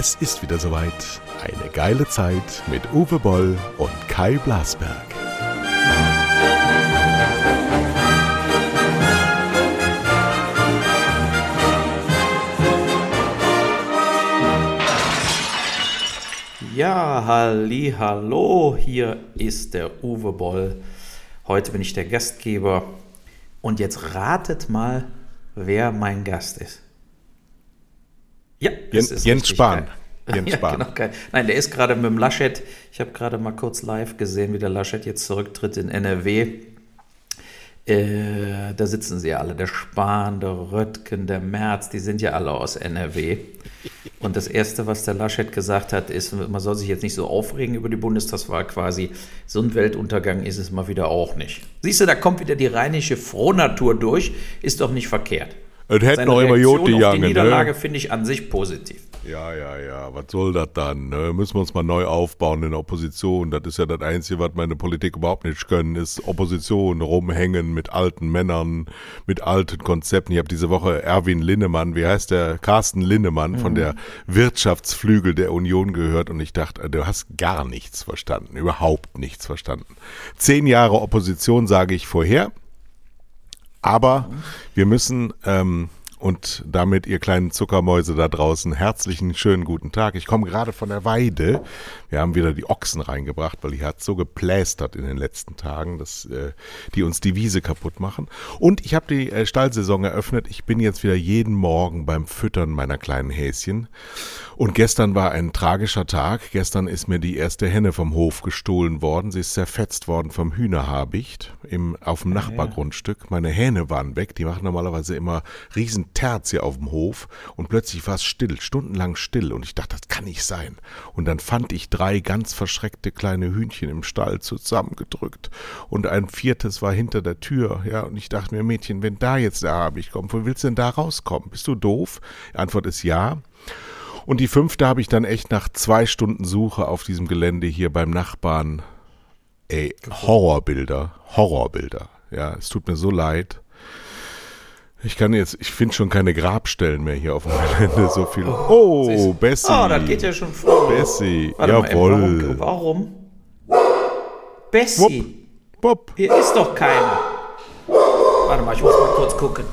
Es ist wieder soweit. Eine geile Zeit mit Uwe Boll und Kai Blasberg. Ja, halli, hallo, hier ist der Uwe Boll. Heute bin ich der Gastgeber und jetzt ratet mal, wer mein Gast ist. Ja, Jens, ist Jens Spahn. Jens Spahn. Ja, genau, Nein, der ist gerade mit dem Laschet. Ich habe gerade mal kurz live gesehen, wie der Laschet jetzt zurücktritt in NRW. Äh, da sitzen sie ja alle, der Spahn, der Röttgen, der Merz, die sind ja alle aus NRW. Und das Erste, was der Laschet gesagt hat, ist, man soll sich jetzt nicht so aufregen über die Bundestagswahl quasi. So ein Weltuntergang ist es mal wieder auch nicht. Siehst du, da kommt wieder die rheinische Frohnatur durch, ist doch nicht verkehrt. Es hätten noch immer Jod die Die Niederlage ne? finde ich an sich positiv. Ja, ja, ja. Was soll das dann? Ne? Müssen wir uns mal neu aufbauen in der Opposition. Das ist ja das Einzige, was meine Politik überhaupt nicht können, ist Opposition rumhängen mit alten Männern, mit alten Konzepten. Ich habe diese Woche Erwin Linnemann, wie heißt der? Carsten Linnemann mhm. von der Wirtschaftsflügel der Union gehört und ich dachte, du hast gar nichts verstanden, überhaupt nichts verstanden. Zehn Jahre Opposition sage ich vorher. Aber wir müssen ähm, und damit, ihr kleinen Zuckermäuse da draußen, herzlichen schönen guten Tag. Ich komme gerade von der Weide. Wir haben wieder die Ochsen reingebracht, weil die hat so geplästert in den letzten Tagen, dass äh, die uns die Wiese kaputt machen. Und ich habe die äh, Stallsaison eröffnet. Ich bin jetzt wieder jeden Morgen beim Füttern meiner kleinen Häschen. Und gestern war ein tragischer Tag. Gestern ist mir die erste Henne vom Hof gestohlen worden. Sie ist zerfetzt worden vom Hühnerhabicht im, auf dem Nachbargrundstück. Meine Hähne waren weg. Die machen normalerweise immer riesen Terz hier auf dem Hof und plötzlich war es still, stundenlang still und ich dachte, das kann nicht sein. Und dann fand ich drei ganz verschreckte kleine Hühnchen im Stall zusammengedrückt und ein viertes war hinter der Tür, ja, und ich dachte mir, Mädchen, wenn da jetzt der Habicht kommt, wo willst du denn da rauskommen? Bist du doof? Die Antwort ist ja. Und die fünfte habe ich dann echt nach zwei Stunden Suche auf diesem Gelände hier beim Nachbarn, ey, Horrorbilder, Horrorbilder. Ja, es tut mir so leid. Ich kann jetzt, ich finde schon keine Grabstellen mehr hier auf dem Gelände, so viel. Oh, oh Bessie. Oh, das geht ja schon vor. Bessie, Warte jawohl. Mal, warum? warum? Bessie. Wupp. Hier ist doch keiner. Warte mal, ich muss mal kurz gucken.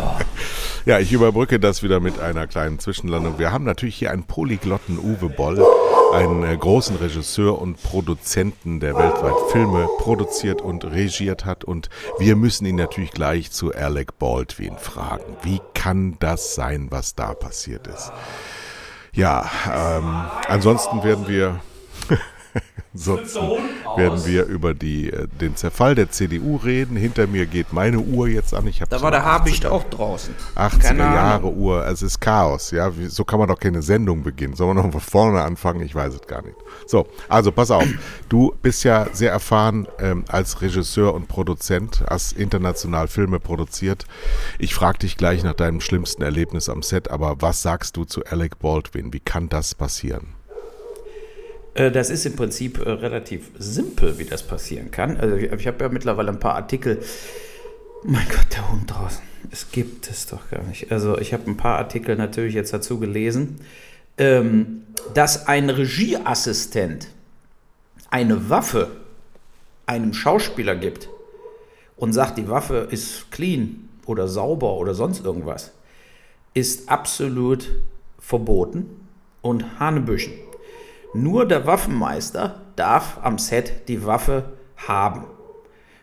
oh. Ja, ich überbrücke das wieder mit einer kleinen Zwischenlandung. Wir haben natürlich hier einen polyglotten Uwe Boll, einen äh, großen Regisseur und Produzenten, der weltweit Filme produziert und regiert hat. Und wir müssen ihn natürlich gleich zu Alec Baldwin fragen. Wie kann das sein, was da passiert ist? Ja, ähm, ansonsten werden wir Ansonsten werden wir über die, äh, den Zerfall der CDU reden. Hinter mir geht meine Uhr jetzt an. Ich da war der Habicht auch draußen. 80er Jahre Uhr. Es ist Chaos. Ja, so kann man doch keine Sendung beginnen. Sollen wir noch von vorne anfangen? Ich weiß es gar nicht. So, also pass auf. Du bist ja sehr erfahren ähm, als Regisseur und Produzent, hast international Filme produziert. Ich frage dich gleich nach deinem schlimmsten Erlebnis am Set, aber was sagst du zu Alec Baldwin? Wie kann das passieren? Äh, das ist im Prinzip äh, relativ simpel, wie das passieren kann. Also ich habe ja mittlerweile ein paar Artikel. Mein Gott, der Hund draußen. Es gibt es doch gar nicht. Also ich habe ein paar Artikel natürlich jetzt dazu gelesen, ähm, dass ein Regieassistent eine Waffe einem Schauspieler gibt und sagt, die Waffe ist clean oder sauber oder sonst irgendwas, ist absolut verboten und Hanebüchen. Nur der Waffenmeister darf am Set die Waffe haben.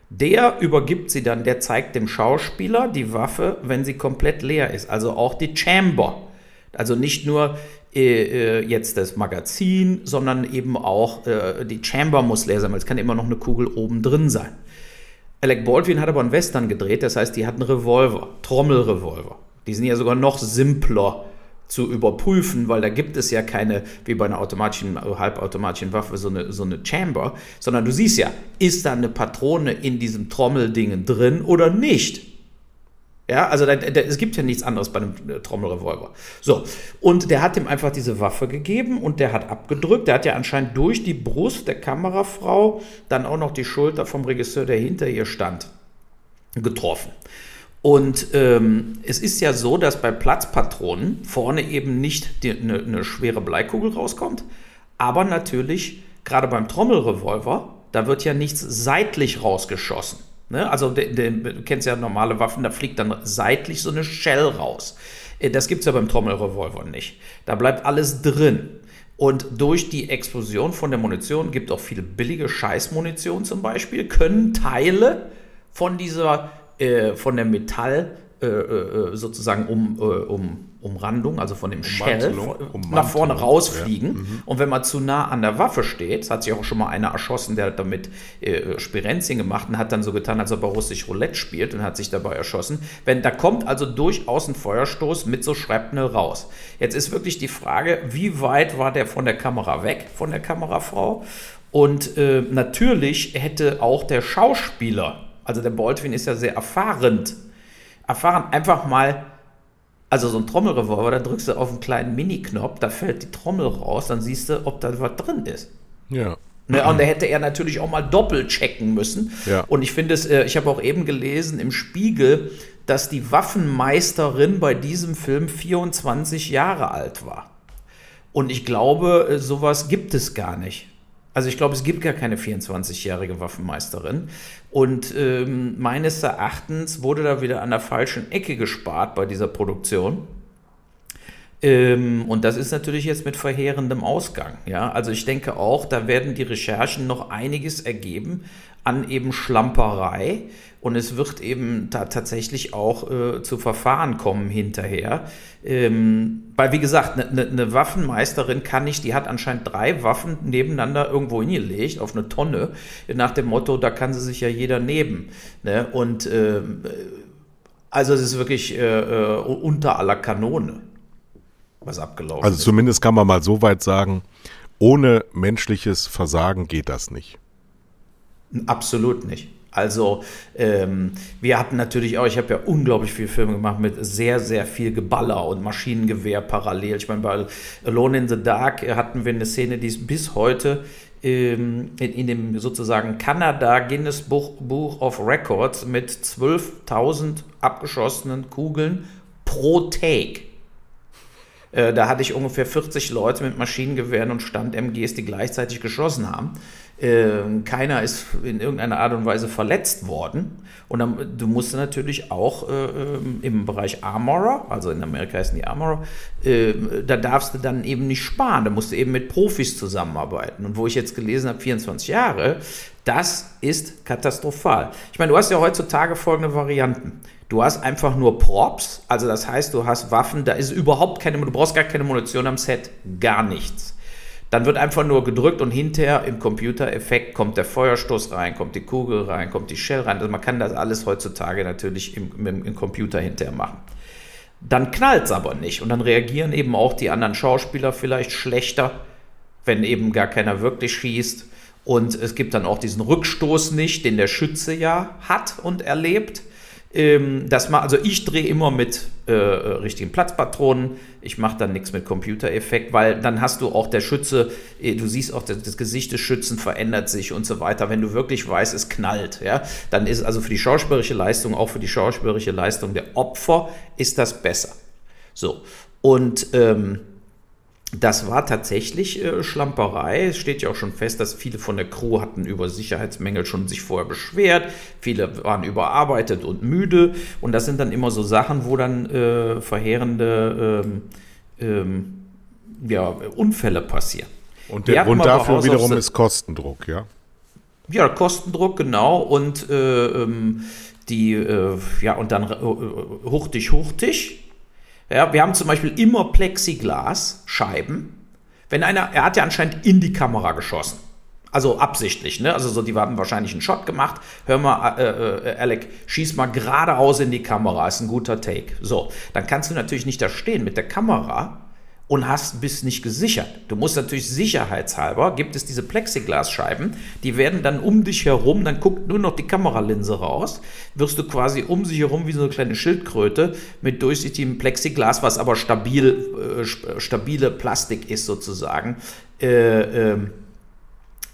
Der übergibt sie dann, der zeigt dem Schauspieler die Waffe, wenn sie komplett leer ist. Also auch die Chamber. Also nicht nur äh, äh jetzt das Magazin, sondern eben auch äh, die Chamber muss leer sein, weil es kann immer noch eine Kugel oben drin sein. Alec Baldwin hat aber einen Western gedreht, das heißt, die hat einen Revolver, Trommelrevolver. Die sind ja sogar noch simpler zu überprüfen, weil da gibt es ja keine, wie bei einer automatischen, halbautomatischen Waffe, so eine, so eine Chamber, sondern du siehst ja, ist da eine Patrone in diesem Trommeldingen drin oder nicht? Ja, also da, da, es gibt ja nichts anderes bei einem äh, Trommelrevolver. So, und der hat ihm einfach diese Waffe gegeben und der hat abgedrückt. Der hat ja anscheinend durch die Brust der Kamerafrau dann auch noch die Schulter vom Regisseur, der hinter ihr stand, getroffen. Und ähm, es ist ja so, dass bei Platzpatronen vorne eben nicht eine ne schwere Bleikugel rauskommt, aber natürlich gerade beim Trommelrevolver, da wird ja nichts seitlich rausgeschossen. Ne? Also de, de, du kennst ja normale Waffen, da fliegt dann seitlich so eine Shell raus. Äh, das gibt es ja beim Trommelrevolver nicht. Da bleibt alles drin. Und durch die Explosion von der Munition gibt auch viele billige Scheißmunition zum Beispiel, können Teile von dieser, äh, von der Metall äh, äh, sozusagen um, äh, um, Umrandung, also von dem Shell, nach vorne rausfliegen. Ja. Mhm. Und wenn man zu nah an der Waffe steht, hat sich auch schon mal einer erschossen, der hat damit äh, Spirenzien gemacht und hat dann so getan, als ob er russisch Roulette spielt und hat sich dabei erschossen. Wenn, da kommt also durchaus ein Feuerstoß mit so Shrapnel raus. Jetzt ist wirklich die Frage, wie weit war der von der Kamera weg, von der Kamerafrau? Und äh, natürlich hätte auch der Schauspieler, also der Baldwin ist ja sehr erfahren, erfahren, einfach mal, also so ein Trommelrevolver, da drückst du auf einen kleinen Mini-Knopf, da fällt die Trommel raus, dann siehst du, ob da was drin ist. Ja. Ne, und da hätte er natürlich auch mal doppelt checken müssen. Ja. Und ich finde es, äh, ich habe auch eben gelesen im Spiegel, dass die Waffenmeisterin bei diesem Film 24 Jahre alt war. Und ich glaube, äh, sowas gibt es gar nicht. Also ich glaube, es gibt gar keine 24-jährige Waffenmeisterin. Und ähm, meines Erachtens wurde da wieder an der falschen Ecke gespart bei dieser Produktion. Ähm, und das ist natürlich jetzt mit verheerendem Ausgang. Ja? Also ich denke auch, da werden die Recherchen noch einiges ergeben an eben Schlamperei und es wird eben da tatsächlich auch äh, zu Verfahren kommen hinterher. Ähm, weil, wie gesagt, eine ne, ne Waffenmeisterin kann nicht, die hat anscheinend drei Waffen nebeneinander irgendwo hingelegt, auf eine Tonne, nach dem Motto, da kann sie sich ja jeder nehmen. Ne? Und äh, also es ist wirklich äh, äh, unter aller Kanone, was abgelaufen also ist. Also zumindest kann man mal so weit sagen, ohne menschliches Versagen geht das nicht. Absolut nicht. Also ähm, wir hatten natürlich auch, ich habe ja unglaublich viele Filme gemacht mit sehr, sehr viel Geballer und Maschinengewehr parallel. Ich meine, bei Alone in the Dark hatten wir eine Szene, die ist bis heute ähm, in, in, dem sozusagen Kanada Guinness Buch, Buch of Records mit 12.000 abgeschossenen Kugeln pro Take. Äh, da hatte ich ungefähr 40 Leute mit Maschinengewehren und Stand-MGs, die gleichzeitig geschossen haben. Ähm, keiner ist in irgendeiner Art und Weise verletzt worden. Und dann, du musst natürlich auch äh, ähm, im Bereich Armorer, also in Amerika heißen die Armorer, äh, da darfst du dann eben nicht sparen. Da musst du eben mit Profis zusammenarbeiten. Und wo ich jetzt gelesen habe, 24 Jahre, das ist katastrophal. Ich meine, du hast ja heutzutage folgende Varianten. Du hast einfach nur Props, also das heißt, du hast Waffen, da ist überhaupt keine, du brauchst gar keine Munition am Set, gar nichts. Dann wird einfach nur gedrückt und hinterher im Computereffekt kommt der Feuerstoß rein, kommt die Kugel rein, kommt die Shell rein. Also man kann das alles heutzutage natürlich im, im, im Computer hinterher machen. Dann knallt es aber nicht und dann reagieren eben auch die anderen Schauspieler vielleicht schlechter, wenn eben gar keiner wirklich schießt. Und es gibt dann auch diesen Rückstoß nicht, den der Schütze ja hat und erlebt. Ähm, dass man, also ich drehe immer mit äh, richtigen Platzpatronen. Ich mache dann nichts mit Computereffekt, weil dann hast du auch der Schütze, äh, du siehst auch, das, das, Gesicht des Schützen verändert sich und so weiter. Wenn du wirklich weißt, es knallt, ja, dann ist also für die schauspielerische Leistung, auch für die schauspielerische Leistung der Opfer, ist das besser. So. Und ähm, das war tatsächlich äh, Schlamperei. Es steht ja auch schon fest, dass viele von der Crew hatten über Sicherheitsmängel schon sich vorher beschwert. Viele waren überarbeitet und müde. Und das sind dann immer so Sachen, wo dann äh, verheerende ähm, ähm, ja, Unfälle passieren. Und der Grund dafür wiederum ist Kostendruck, ja? Ja, Kostendruck, genau. Und äh, ähm, die, äh, ja, und dann äh, hurtig, hurtig ja, wir haben zum Beispiel immer Plexiglas-Scheiben. Wenn einer, er hat ja anscheinend in die Kamera geschossen. Also absichtlich, ne? Also so, die haben wahrscheinlich einen Shot gemacht. Hör mal, äh, äh, Alec, schieß mal geradeaus in die Kamera, ist ein guter Take. So, dann kannst du natürlich nicht da stehen mit der Kamera und hast, bist nicht gesichert. Du musst natürlich sicherheitshalber, gibt es diese Plexiglasscheiben, die werden dann um dich herum, dann guckt nur noch die Kameralinse raus, wirst du quasi um sich herum wie so eine kleine Schildkröte mit durchsichtigem Plexiglas, was aber stabil, äh, stabile Plastik ist sozusagen, äh, ähm,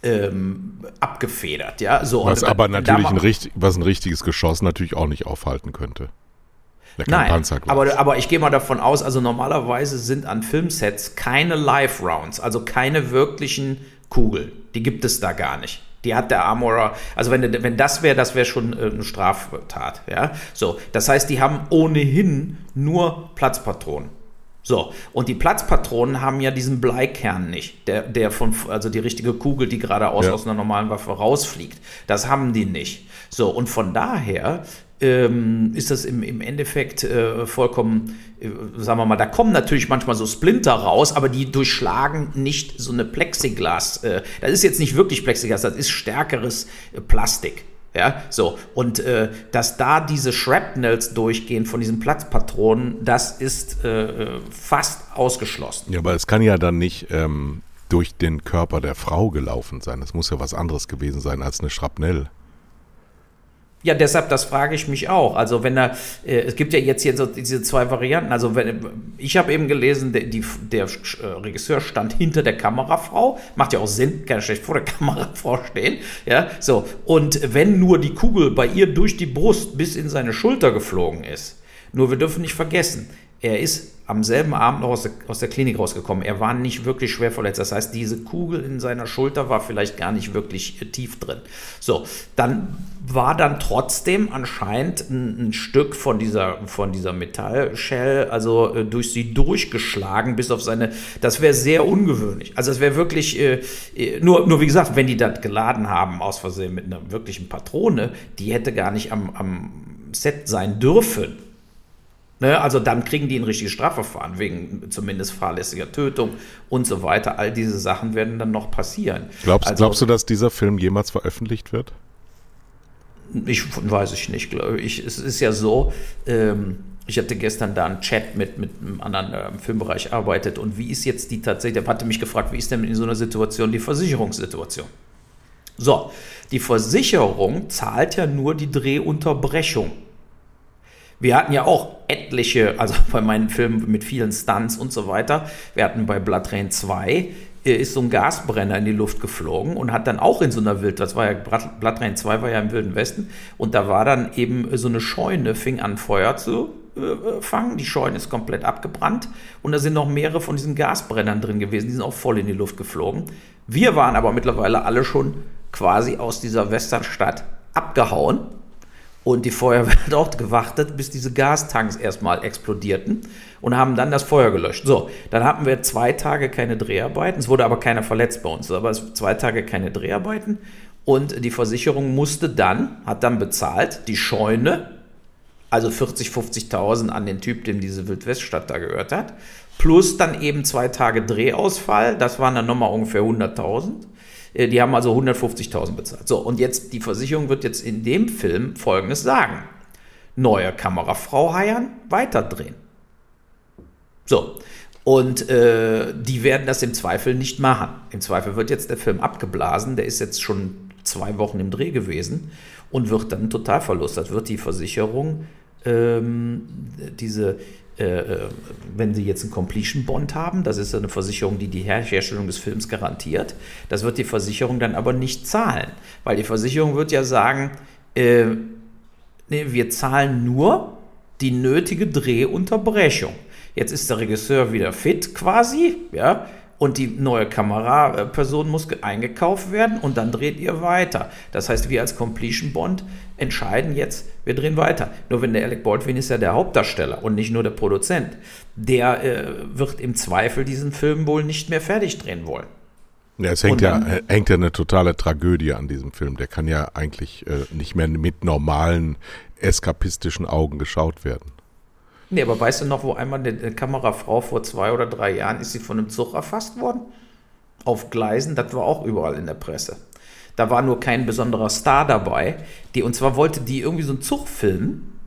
ähm, abgefedert, ja. So, was aber natürlich ein, richtig, was ein richtiges Geschoss natürlich auch nicht aufhalten könnte. Nein, Panzerglas. aber, aber ich gehe mal davon aus, also normalerweise sind an Filmsets keine Live-Rounds, also keine wirklichen Kugeln. Die gibt es da gar nicht. Die hat der Armorer, also wenn, wenn das wäre, das wäre schon äh, eine Straftat, ja. So, das heißt, die haben ohnehin nur Platzpatronen. So, und die Platzpatronen haben ja diesen Bleikern nicht, der, der von, also die richtige Kugel, die geradeaus Ja. aus einer normalen Waffe rausfliegt. Das haben die nicht. So, und von daher ähm, ist das im, im Endeffekt äh, vollkommen, äh, sagen wir mal, da kommen natürlich manchmal so Splinter raus, aber die durchschlagen nicht so eine Plexiglas. Äh, das ist jetzt nicht wirklich Plexiglas, das ist stärkeres äh, Plastik. Ja, so. Und äh, dass da diese Shrapnels durchgehen von diesen Platzpatronen, das ist äh, fast ausgeschlossen. Ja, aber es kann ja dann nicht ähm, durch den Körper der Frau gelaufen sein. Es muss ja was anderes gewesen sein als eine Schrapnell. Ja, deshalb, das frage ich mich auch. Also wenn er, äh, es gibt ja jetzt hier so diese zwei Varianten. Also wenn, ich habe eben gelesen, der, die, der äh, Regisseur stand hinter der Kamerafrau. Macht ja auch Sinn, kann ja schlecht vor der Kamerafrau stehen. Ja, so. Und wenn nur die Kugel bei ihr durch die Brust bis in seine Schulter geflogen ist, nur wir dürfen nicht vergessen, er ist am selben Abend noch aus der, aus der Klinik rausgekommen. Er war nicht wirklich schwer verletzt. Das heißt, diese Kugel in seiner Schulter war vielleicht gar nicht wirklich äh, tief drin. So, dann war dann trotzdem anscheinend ein, ein Stück von dieser, von dieser Metallshell, also äh, durch sie durchgeschlagen bis auf seine, das wäre sehr ungewöhnlich. Also es wäre wirklich, äh, äh, nur, nur wie gesagt, wenn die das geladen haben aus Versehen mit einer wirklichen Patrone, die hätte gar nicht am, am Set sein dürfen. Ne, also dann kriegen die ein richtiges Strafverfahren wegen zumindest fahrlässiger Tötung und so weiter. All diese Sachen werden dann noch passieren. Glaubst, also, glaubst du, dass dieser Film jemals veröffentlicht wird? Ich weiß ich nicht, glaube ich. Es ist ja so, ähm, ich hatte gestern da einen Chat mit, mit einem anderen äh, im Filmbereich arbeitet und wie ist jetzt die tatsächlich, der hatte mich gefragt, wie ist denn in so einer Situation die Versicherungssituation? So, die Versicherung zahlt ja nur die Drehunterbrechung. Wir hatten ja auch etliche, also bei meinen Filmen mit vielen Stunts und so weiter. Wir hatten bei Blood Rain 2 äh, ist so ein Gasbrenner in die Luft geflogen und hat dann auch in so einer Wild, das war ja, Blood Rain 2 war ja im Wilden Westen und da war dann eben so eine Scheune, fing an Feuer zu äh, fangen. Die Scheune ist komplett abgebrannt und da sind noch mehrere von diesen Gasbrennern drin gewesen, die sind auch voll in die Luft geflogen. Wir waren aber mittlerweile alle schon quasi aus dieser Westernstadt abgehauen und die Feuerwehr hat auch gewartet, bis diese Gastanks erstmal explodierten und haben dann das Feuer gelöscht. So, dann hatten wir zwei Tage keine Dreharbeiten. Es wurde aber keiner verletzt bei uns, aber es zwei Tage keine Dreharbeiten. Und die Versicherung musste dann, hat dann bezahlt, die Scheune, also 40, 50.000 an den Typ, dem diese Wildweststadt da gehört hat, plus dann eben zwei Tage Drehausfall, das waren dann nochmal ungefähr 100.000. Äh, Die haben also 150.000 bezahlt. So, und jetzt, die Versicherung wird jetzt in dem Film Folgendes sagen. Neue Kamerafrau heiern, weiterdrehen. So, und äh, die werden das im Zweifel nicht machen. Im Zweifel wird jetzt der Film abgeblasen, der ist jetzt schon zwei Wochen im Dreh gewesen und wird dann ein Totalverlust. Das wird die Versicherung, ähm, diese, wenn sie jetzt einen Completion Bond haben, das ist eine Versicherung, die die Herstellung des Films garantiert, das wird die Versicherung dann aber nicht zahlen, weil die Versicherung wird ja sagen, äh, nee, wir zahlen nur die nötige Drehunterbrechung. Jetzt ist der Regisseur wieder fit quasi, ja, und die neue Kameraperson muss eingekauft werden und dann dreht ihr weiter. Das heißt, wir als Completion Bond entscheiden jetzt, wir drehen weiter. Nur wenn der Alec Baldwin ist ja der Hauptdarsteller und nicht nur der Produzent, der äh, wird im Zweifel diesen Film wohl nicht mehr fertig drehen wollen. Ja, es hängt Und ja, dann- äh, hängt ja eine totale Tragödie an diesem Film. Der kann ja eigentlich äh, nicht mehr mit normalen eskapistischen Augen geschaut werden. Nee, aber weißt du noch, wo einmal eine, Kamerafrau vor zwei oder drei Jahren ist sie von einem Zug erfasst worden? Auf Gleisen, das war auch überall in der Presse. Da war nur kein besonderer Star dabei. Die, und zwar wollte die irgendwie so einen Zug filmen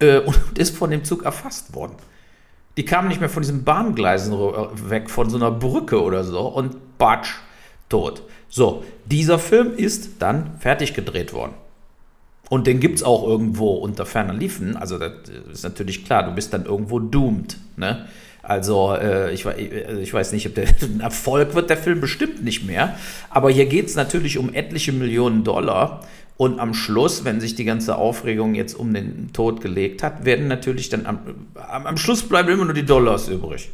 äh, und ist von dem Zug erfasst worden. Die kam nicht mehr von diesen Bahngleisen äh, weg, von so einer Brücke oder so und batsch, tot. So, dieser Film ist dann fertig gedreht worden. Und den gibt es auch irgendwo unter ferner Liefen. Also das ist natürlich klar, du bist dann irgendwo doomed. Ne? Also äh, ich, also ich weiß nicht, ob der ein Erfolg wird der Film bestimmt nicht mehr. Aber hier geht es natürlich um etliche Millionen Dollar. Und am Schluss, wenn sich die ganze Aufregung jetzt um den Tod gelegt hat, werden natürlich dann am, am Schluss bleiben immer nur die Dollars übrig.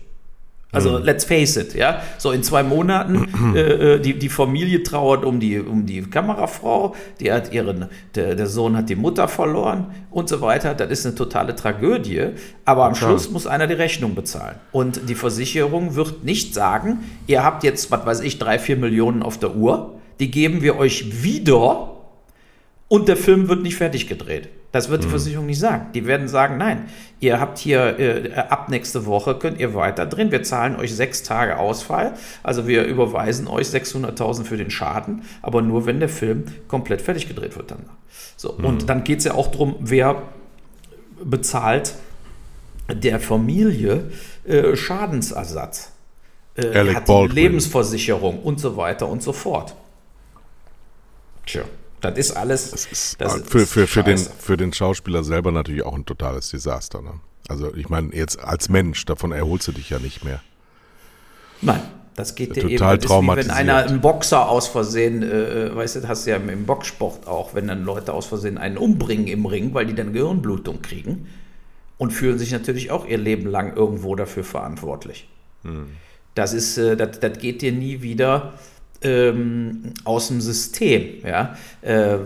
Also mhm. let's face it, ja. So in zwei Monaten, äh, äh, die, die Familie trauert um die, um die Kamerafrau, die hat ihren, der, der Sohn hat die Mutter verloren und so weiter. Das ist eine totale Tragödie. Aber am Schluss muss einer die Rechnung bezahlen. Und die Versicherung wird nicht sagen, ihr habt jetzt, was weiß ich, drei, vier Millionen auf der Uhr, die geben wir euch wieder und der Film wird nicht fertig gedreht. Das wird die mhm. Versicherung nicht sagen. Die werden sagen, nein, ihr habt hier äh, ab nächste Woche könnt ihr weiter drehen. Wir zahlen euch sechs Tage Ausfall. Also wir überweisen euch 600.000 für den Schaden, aber nur wenn der Film komplett fertig gedreht wird danach. So, mhm. und dann geht es ja auch darum, wer bezahlt der Familie äh, Schadensersatz. Äh, hat Lebensversicherung und so weiter und so fort. Tja. Das ist alles. Das ist das für, für, für, den, für den Schauspieler selber natürlich auch ein totales Desaster. Ne? Also ich meine, jetzt als Mensch, davon erholst du dich ja nicht mehr. Nein, das geht dir Total eben. Das ist wenn einer, ein Boxer aus Versehen, äh, weißt du, das hast du ja im Boxsport auch, wenn dann Leute aus Versehen einen umbringen im Ring, weil die dann Gehirnblutung kriegen und fühlen sich natürlich auch ihr Leben lang irgendwo dafür verantwortlich. Hm. Das ist, äh, das, das geht dir nie wieder ähm, aus dem System. Ja? Äh,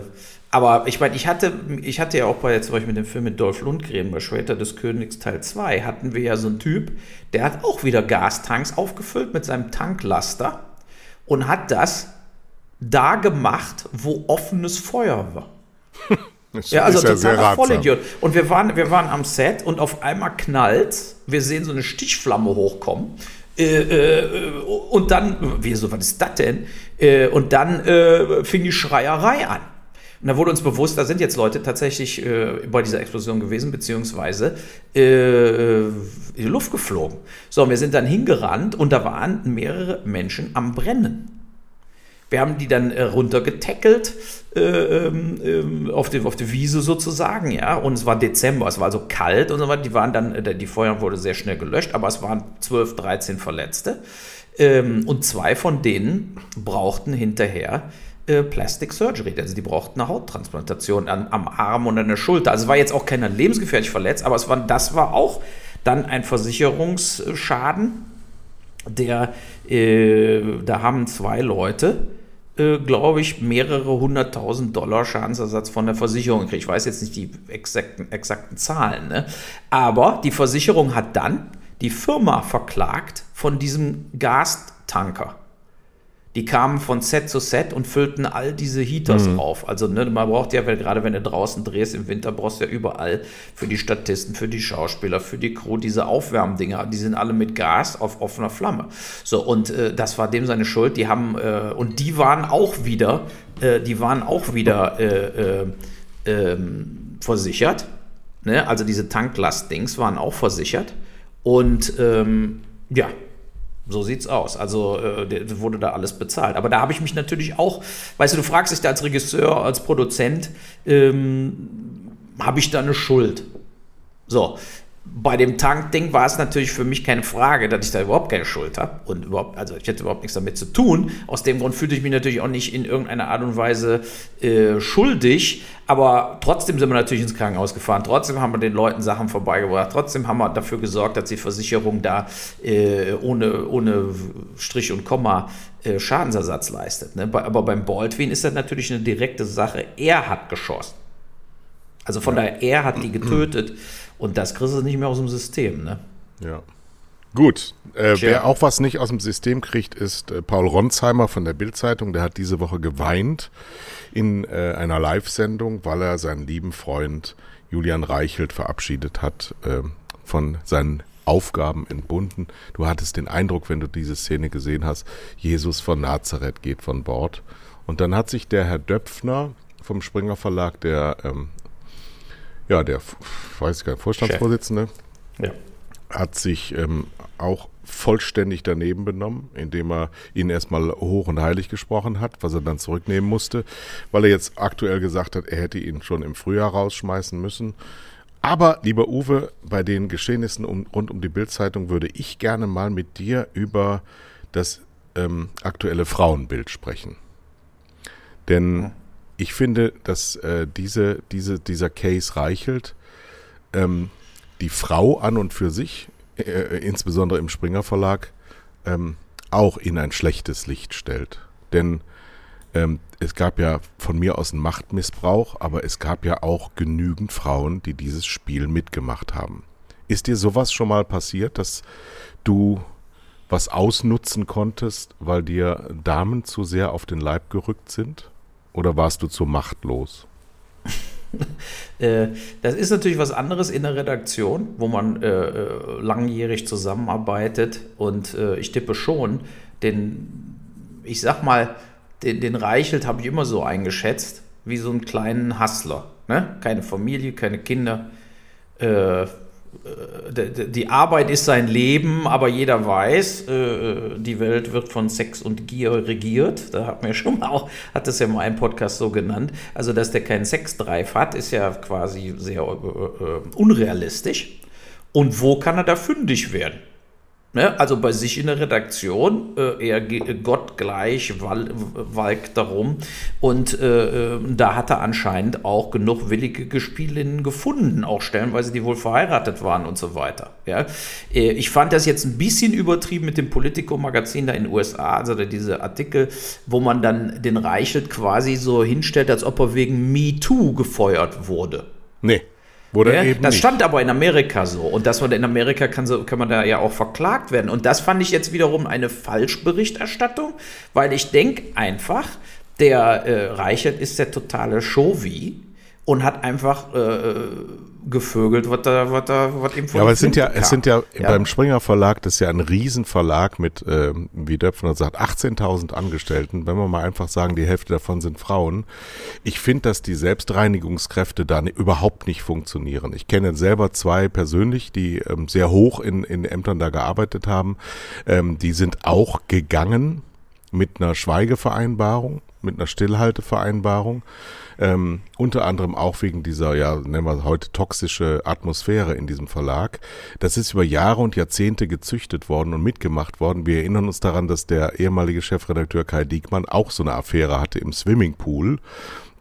aber ich meine, ich hatte, ich hatte ja auch bei zum Beispiel mit dem Film mit Dolph Lundgren, bei Schwerter des Königs Teil 2, hatten wir ja so einen Typ, der hat auch wieder Gastanks aufgefüllt mit seinem Tanklaster und hat das da gemacht, wo offenes Feuer war. Das ja, also total ja Vollidiot. Und wir waren, wir waren am Set und auf einmal knallt, wir sehen so eine Stichflamme hochkommen äh, äh, und dann, wieso, was ist das denn? Äh, und dann äh, fing die Schreierei an. Und da wurde uns bewusst, da sind jetzt Leute tatsächlich äh, bei dieser Explosion gewesen, beziehungsweise in die Luft geflogen. So, und wir sind dann hingerannt und da waren mehrere Menschen am Brennen. Wir haben die dann äh, runtergetackelt äh, ähm, ähm, auf, die, auf die Wiese sozusagen, ja. Und es war Dezember, es war also kalt und so weiter. Die waren dann, äh, die Feuer wurde sehr schnell gelöscht, aber es waren 12, 13 Verletzte. Ähm, und zwei von denen brauchten hinterher äh, Plastic Surgery. Also die brauchten eine Hauttransplantation an, am Arm und an der Schulter. Also war jetzt auch keiner lebensgefährlich verletzt, aber es war, das war auch dann ein Versicherungsschaden, der, äh, da haben zwei Leute glaube ich, mehrere hunderttausend Dollar Schadensersatz von der Versicherung gekriegt. Ich weiß jetzt nicht die exakten, exakten Zahlen, ne? aber die Versicherung hat dann die Firma verklagt von diesem Gastanker. Die kamen von Set zu Set und füllten all diese Heaters mhm. auf. Also ne, man braucht ja, weil gerade wenn du draußen drehst im Winter, brauchst du ja überall für die Statisten, für die Schauspieler, für die Crew diese Aufwärmdinger. Die sind alle mit Gas auf offener Flamme. So und äh, das war dem seine Schuld. Die haben äh, und die waren auch wieder, äh, die waren auch wieder äh, äh, ähm, versichert. Ne? Also diese Tanklastdings waren auch versichert und ähm, ja, so sieht's aus. Also äh, wurde da alles bezahlt. Aber da habe ich mich natürlich auch, weißt du, du fragst dich da als Regisseur, als Produzent, ähm, habe ich da eine Schuld? So, bei dem Tankding war es natürlich für mich keine Frage, dass ich da überhaupt keine Schuld habe und überhaupt, also ich hätte überhaupt nichts damit zu tun. Aus dem Grund fühlte ich mich natürlich auch nicht in irgendeiner Art und Weise äh, schuldig, aber trotzdem sind wir natürlich ins Krankenhaus gefahren. Trotzdem haben wir den Leuten Sachen vorbeigebracht. Trotzdem haben wir dafür gesorgt, dass die Versicherung da äh, ohne, ohne Strich und Komma äh, Schadensersatz leistet. Ne? Aber beim Baldwin ist das natürlich eine direkte Sache. Er hat geschossen. Also von ja. daher, er hat die getötet. Und das kriegst du nicht mehr aus dem System, ne? Ja. Gut. Äh, wer auch was nicht aus dem System kriegt, ist äh, Paul Ronsheimer von der Bildzeitung. Der hat diese Woche geweint in äh, einer Live-Sendung, weil er seinen lieben Freund Julian Reichelt verabschiedet hat ähm, von seinen Aufgaben entbunden. Du hattest den Eindruck, wenn du diese Szene gesehen hast, Jesus von Nazareth geht von Bord. Und dann hat sich der Herr Döpfner vom Springer Verlag, der ähm, ja, der, weiß ich gar nicht, Vorstandsvorsitzende, ja. hat sich ähm, auch vollständig daneben benommen, indem er ihn erstmal hoch und heilig gesprochen hat, was er dann zurücknehmen musste, weil er jetzt aktuell gesagt hat, er hätte ihn schon im Frühjahr rausschmeißen müssen. Aber, lieber Uwe, bei den Geschehnissen um, rund um die Bildzeitung würde ich gerne mal mit dir über das ähm, aktuelle Frauenbild sprechen. Denn ich finde, dass äh, diese, diese, dieser Case Reichelt ähm, die Frau an und für sich, äh, äh, insbesondere im Springer Verlag, ähm, auch in ein schlechtes Licht stellt. Denn ähm, es gab ja von mir aus einen Machtmissbrauch, aber es gab ja auch genügend Frauen, die dieses Spiel mitgemacht haben. Ist dir sowas schon mal passiert, dass du was ausnutzen konntest, weil dir Damen zu sehr auf den Leib gerückt sind? Oder warst du zu machtlos? Äh, das ist natürlich was anderes in der Redaktion, wo man äh, äh, langjährig zusammenarbeitet. Und äh, ich tippe schon, den, ich sag mal, den, den Reichelt habe ich immer so eingeschätzt, wie so einen kleinen Hustler. Ne? Keine Familie, keine Kinder. Äh, die Arbeit ist sein Leben, aber jeder weiß, äh, die Welt wird von Sex und Gier regiert. Da hat mir schon mal auch, hat das ja mal ein Podcast so genannt. Also, dass der keinen Sexdrive hat, ist ja quasi sehr äh, unrealistisch. Und wo kann er da fündig werden? Ne? Also bei sich in der Redaktion, äh, er gottgleich wal walkt darum. Und äh, äh, da hat er anscheinend auch genug willige Gespielinnen gefunden, auch stellenweise, die wohl verheiratet waren und so weiter. Ja? Äh, ich fand das jetzt ein bisschen übertrieben mit dem Politico-Magazin da in den USA, also diese Artikel, wo man dann den Reichelt quasi so hinstellt, als ob er wegen MeToo gefeuert wurde. Nee. Wurde ja, eben das nicht. stand aber in Amerika so. Und das in Amerika kann, so, kann man da ja auch verklagt werden. Und das fand ich jetzt wiederum eine Falschberichterstattung, weil ich denke einfach, der äh, Reichert ist der totale Showy und hat einfach äh, gevögelt, was da, was da, was ihm von Ja, aber es sind ja, es sind ja, ja, beim Springer Verlag, das ist ja ein Riesenverlag mit, äh, wie Döpfner sagt, 18.000 Angestellten. Wenn wir mal einfach sagen, die Hälfte davon sind Frauen. Ich finde, dass die Selbstreinigungskräfte da überhaupt nicht funktionieren. Ich kenne selber zwei persönlich, die ähm, sehr hoch in, in Ämtern da gearbeitet haben. Ähm, die sind auch gegangen mit einer Schweigevereinbarung, mit einer Stillhaltevereinbarung ähm, unter anderem auch wegen dieser, ja, nennen wir heute toxische Atmosphäre in diesem Verlag. Das ist über Jahre und Jahrzehnte gezüchtet worden und mitgemacht worden. Wir erinnern uns daran, dass der ehemalige Chefredakteur Kai Diekmann auch so eine Affäre hatte im Swimmingpool.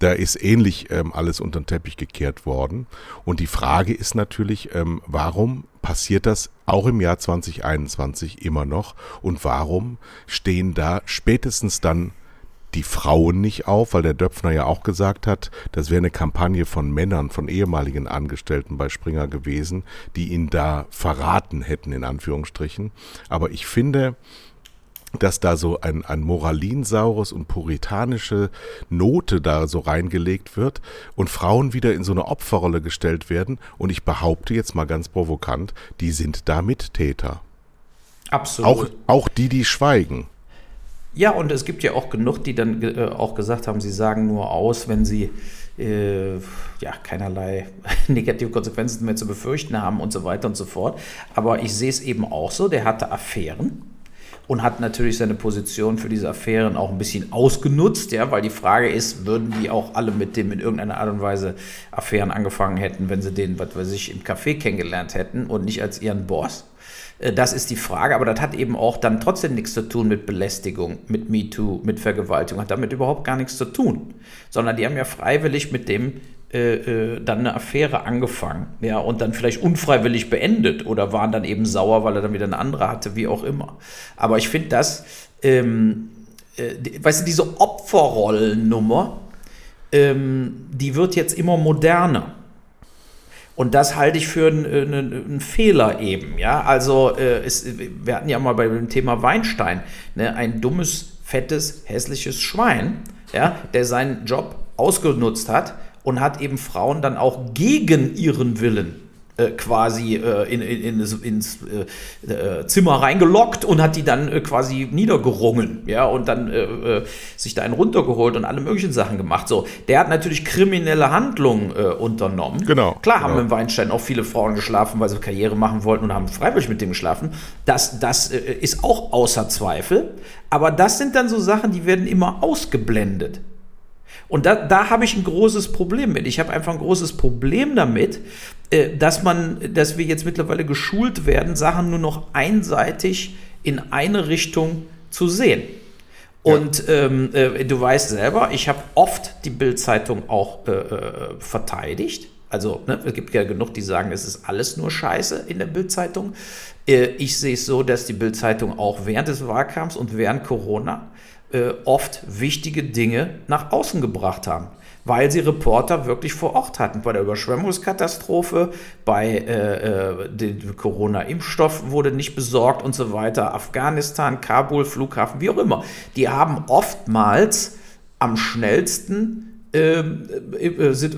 Da ist ähnlich ähm, alles unter den Teppich gekehrt worden. Und die Frage ist natürlich, ähm, warum passiert das auch im Jahr 2021 immer noch? Und warum stehen da spätestens dann die Frauen nicht auf, weil der Döpfner ja auch gesagt hat, das wäre eine Kampagne von Männern, von ehemaligen Angestellten bei Springer gewesen, die ihn da verraten hätten, in Anführungsstrichen. Aber ich finde, dass da so ein, ein moralinsaures und puritanische Note da so reingelegt wird und Frauen wieder in so eine Opferrolle gestellt werden. Und ich behaupte jetzt mal ganz provokant, die sind da Mittäter. Absolut. Auch, auch die, die schweigen. Ja, und es gibt ja auch genug, die dann äh, auch gesagt haben, sie sagen nur aus, wenn sie äh, ja, keinerlei negative Konsequenzen mehr zu befürchten haben und so weiter und so fort. Aber ich sehe es eben auch so, der hatte Affären und hat natürlich seine Position für diese Affären auch ein bisschen ausgenutzt, ja, weil die Frage ist, würden die auch alle mit dem in irgendeiner Art und Weise Affären angefangen hätten, wenn sie den, was weiß ich, im Café kennengelernt hätten und nicht als ihren Boss? Äh, das ist die Frage, aber das hat eben auch dann trotzdem nichts zu tun mit Belästigung, mit MeToo, mit Vergewaltigung, hat damit überhaupt gar nichts zu tun, sondern die haben ja freiwillig mit dem äh, äh, dann eine Affäre angefangen, ja, und dann vielleicht unfreiwillig beendet oder waren dann eben sauer, weil er dann wieder eine andere hatte, wie auch immer. Aber ich finde das, ähm, äh, weißt du, diese Opferrollennummer, ähm, die wird jetzt immer moderner. Und das halte ich für einen, einen, einen Fehler eben. Ja, also äh, es, wir hatten ja mal bei dem Thema Weinstein ne, ein dummes, fettes, hässliches Schwein, ja, der seinen Job ausgenutzt hat und hat eben Frauen dann auch gegen ihren Willen äh, quasi äh, in, in, in, ins äh, äh, Zimmer reingelockt und hat die dann äh, quasi niedergerungen, ja, und dann äh, sich da einen runtergeholt und alle möglichen Sachen gemacht. So, der hat natürlich kriminelle Handlungen unternommen. Genau. Klar genau. haben im Weinstein auch viele Frauen geschlafen, weil sie Karriere machen wollten und haben freiwillig mit dem geschlafen. Das, das ist auch außer Zweifel. Aber das sind dann so Sachen, die werden immer ausgeblendet. Und da, da habe ich ein großes Problem mit. Ich habe einfach ein großes Problem damit, äh, dass man, dass wir jetzt mittlerweile geschult werden, Sachen nur noch einseitig in eine Richtung zu sehen. Und ähm, äh, du weißt selber, ich habe oft die Bild-Zeitung auch äh, äh, verteidigt. Also ne, es gibt ja genug, die sagen, es ist alles nur Scheiße in der Bild-Zeitung. Äh, ich sehe es so, dass die Bild-Zeitung auch während des Wahlkampfs und während Corona äh, oft wichtige Dinge nach außen gebracht haben weil sie Reporter wirklich vor Ort hatten. Bei der Überschwemmungskatastrophe, bei äh, äh, dem Corona-Impfstoff wurde nicht besorgt und so weiter. Afghanistan, Kabul, Flughafen, wie auch immer. Die haben oftmals am schnellsten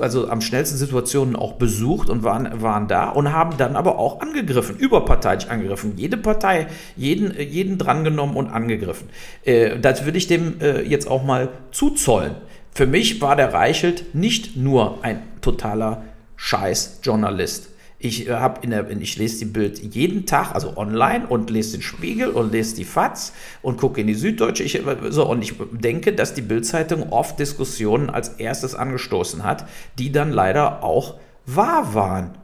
also am schnellsten Situationen auch besucht und waren, waren da und haben dann aber auch angegriffen, überparteilich angegriffen, jede Partei, jeden, jeden drangenommen und angegriffen. Äh, das würde ich dem jetzt auch mal zuzollen. Für mich war der Reichelt nicht nur ein totaler Scheiß-Journalist. Ich, äh, hab in der, ich lese die Bild jeden Tag, also online und lese den Spiegel und lese die FAZ und gucke in die Süddeutsche. Ich, äh, so, und ich denke, dass die Bildzeitung oft Diskussionen als erstes angestoßen hat, die dann leider auch wahr waren.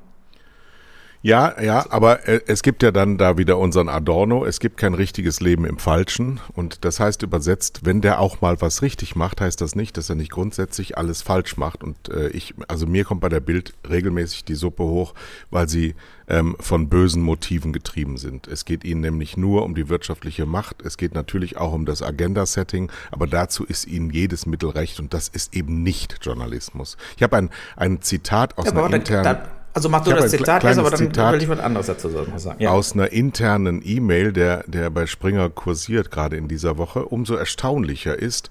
Ja, ja, aber äh, es gibt ja dann da wieder unseren Adorno, es gibt kein richtiges Leben im Falschen. Und das heißt übersetzt, wenn der auch mal was richtig macht, heißt das nicht, dass er nicht grundsätzlich alles falsch macht. Und äh, ich, also mir kommt bei der Bild regelmäßig die Suppe hoch, weil sie ähm, von bösen Motiven getrieben sind. Es geht ihnen nämlich nur um die wirtschaftliche Macht. Es geht natürlich auch um das Agenda-Setting, aber dazu ist ihnen jedes Mittel recht und das ist eben nicht Journalismus. Ich habe ein, ein Zitat aus ja, einer internen... Da, also mach du das Zitat jetzt, aber dann Zitat will ich was anderes dazu sagen. Ja. Aus einer internen E-Mail, der, der bei Springer kursiert gerade in dieser Woche, umso erstaunlicher ist,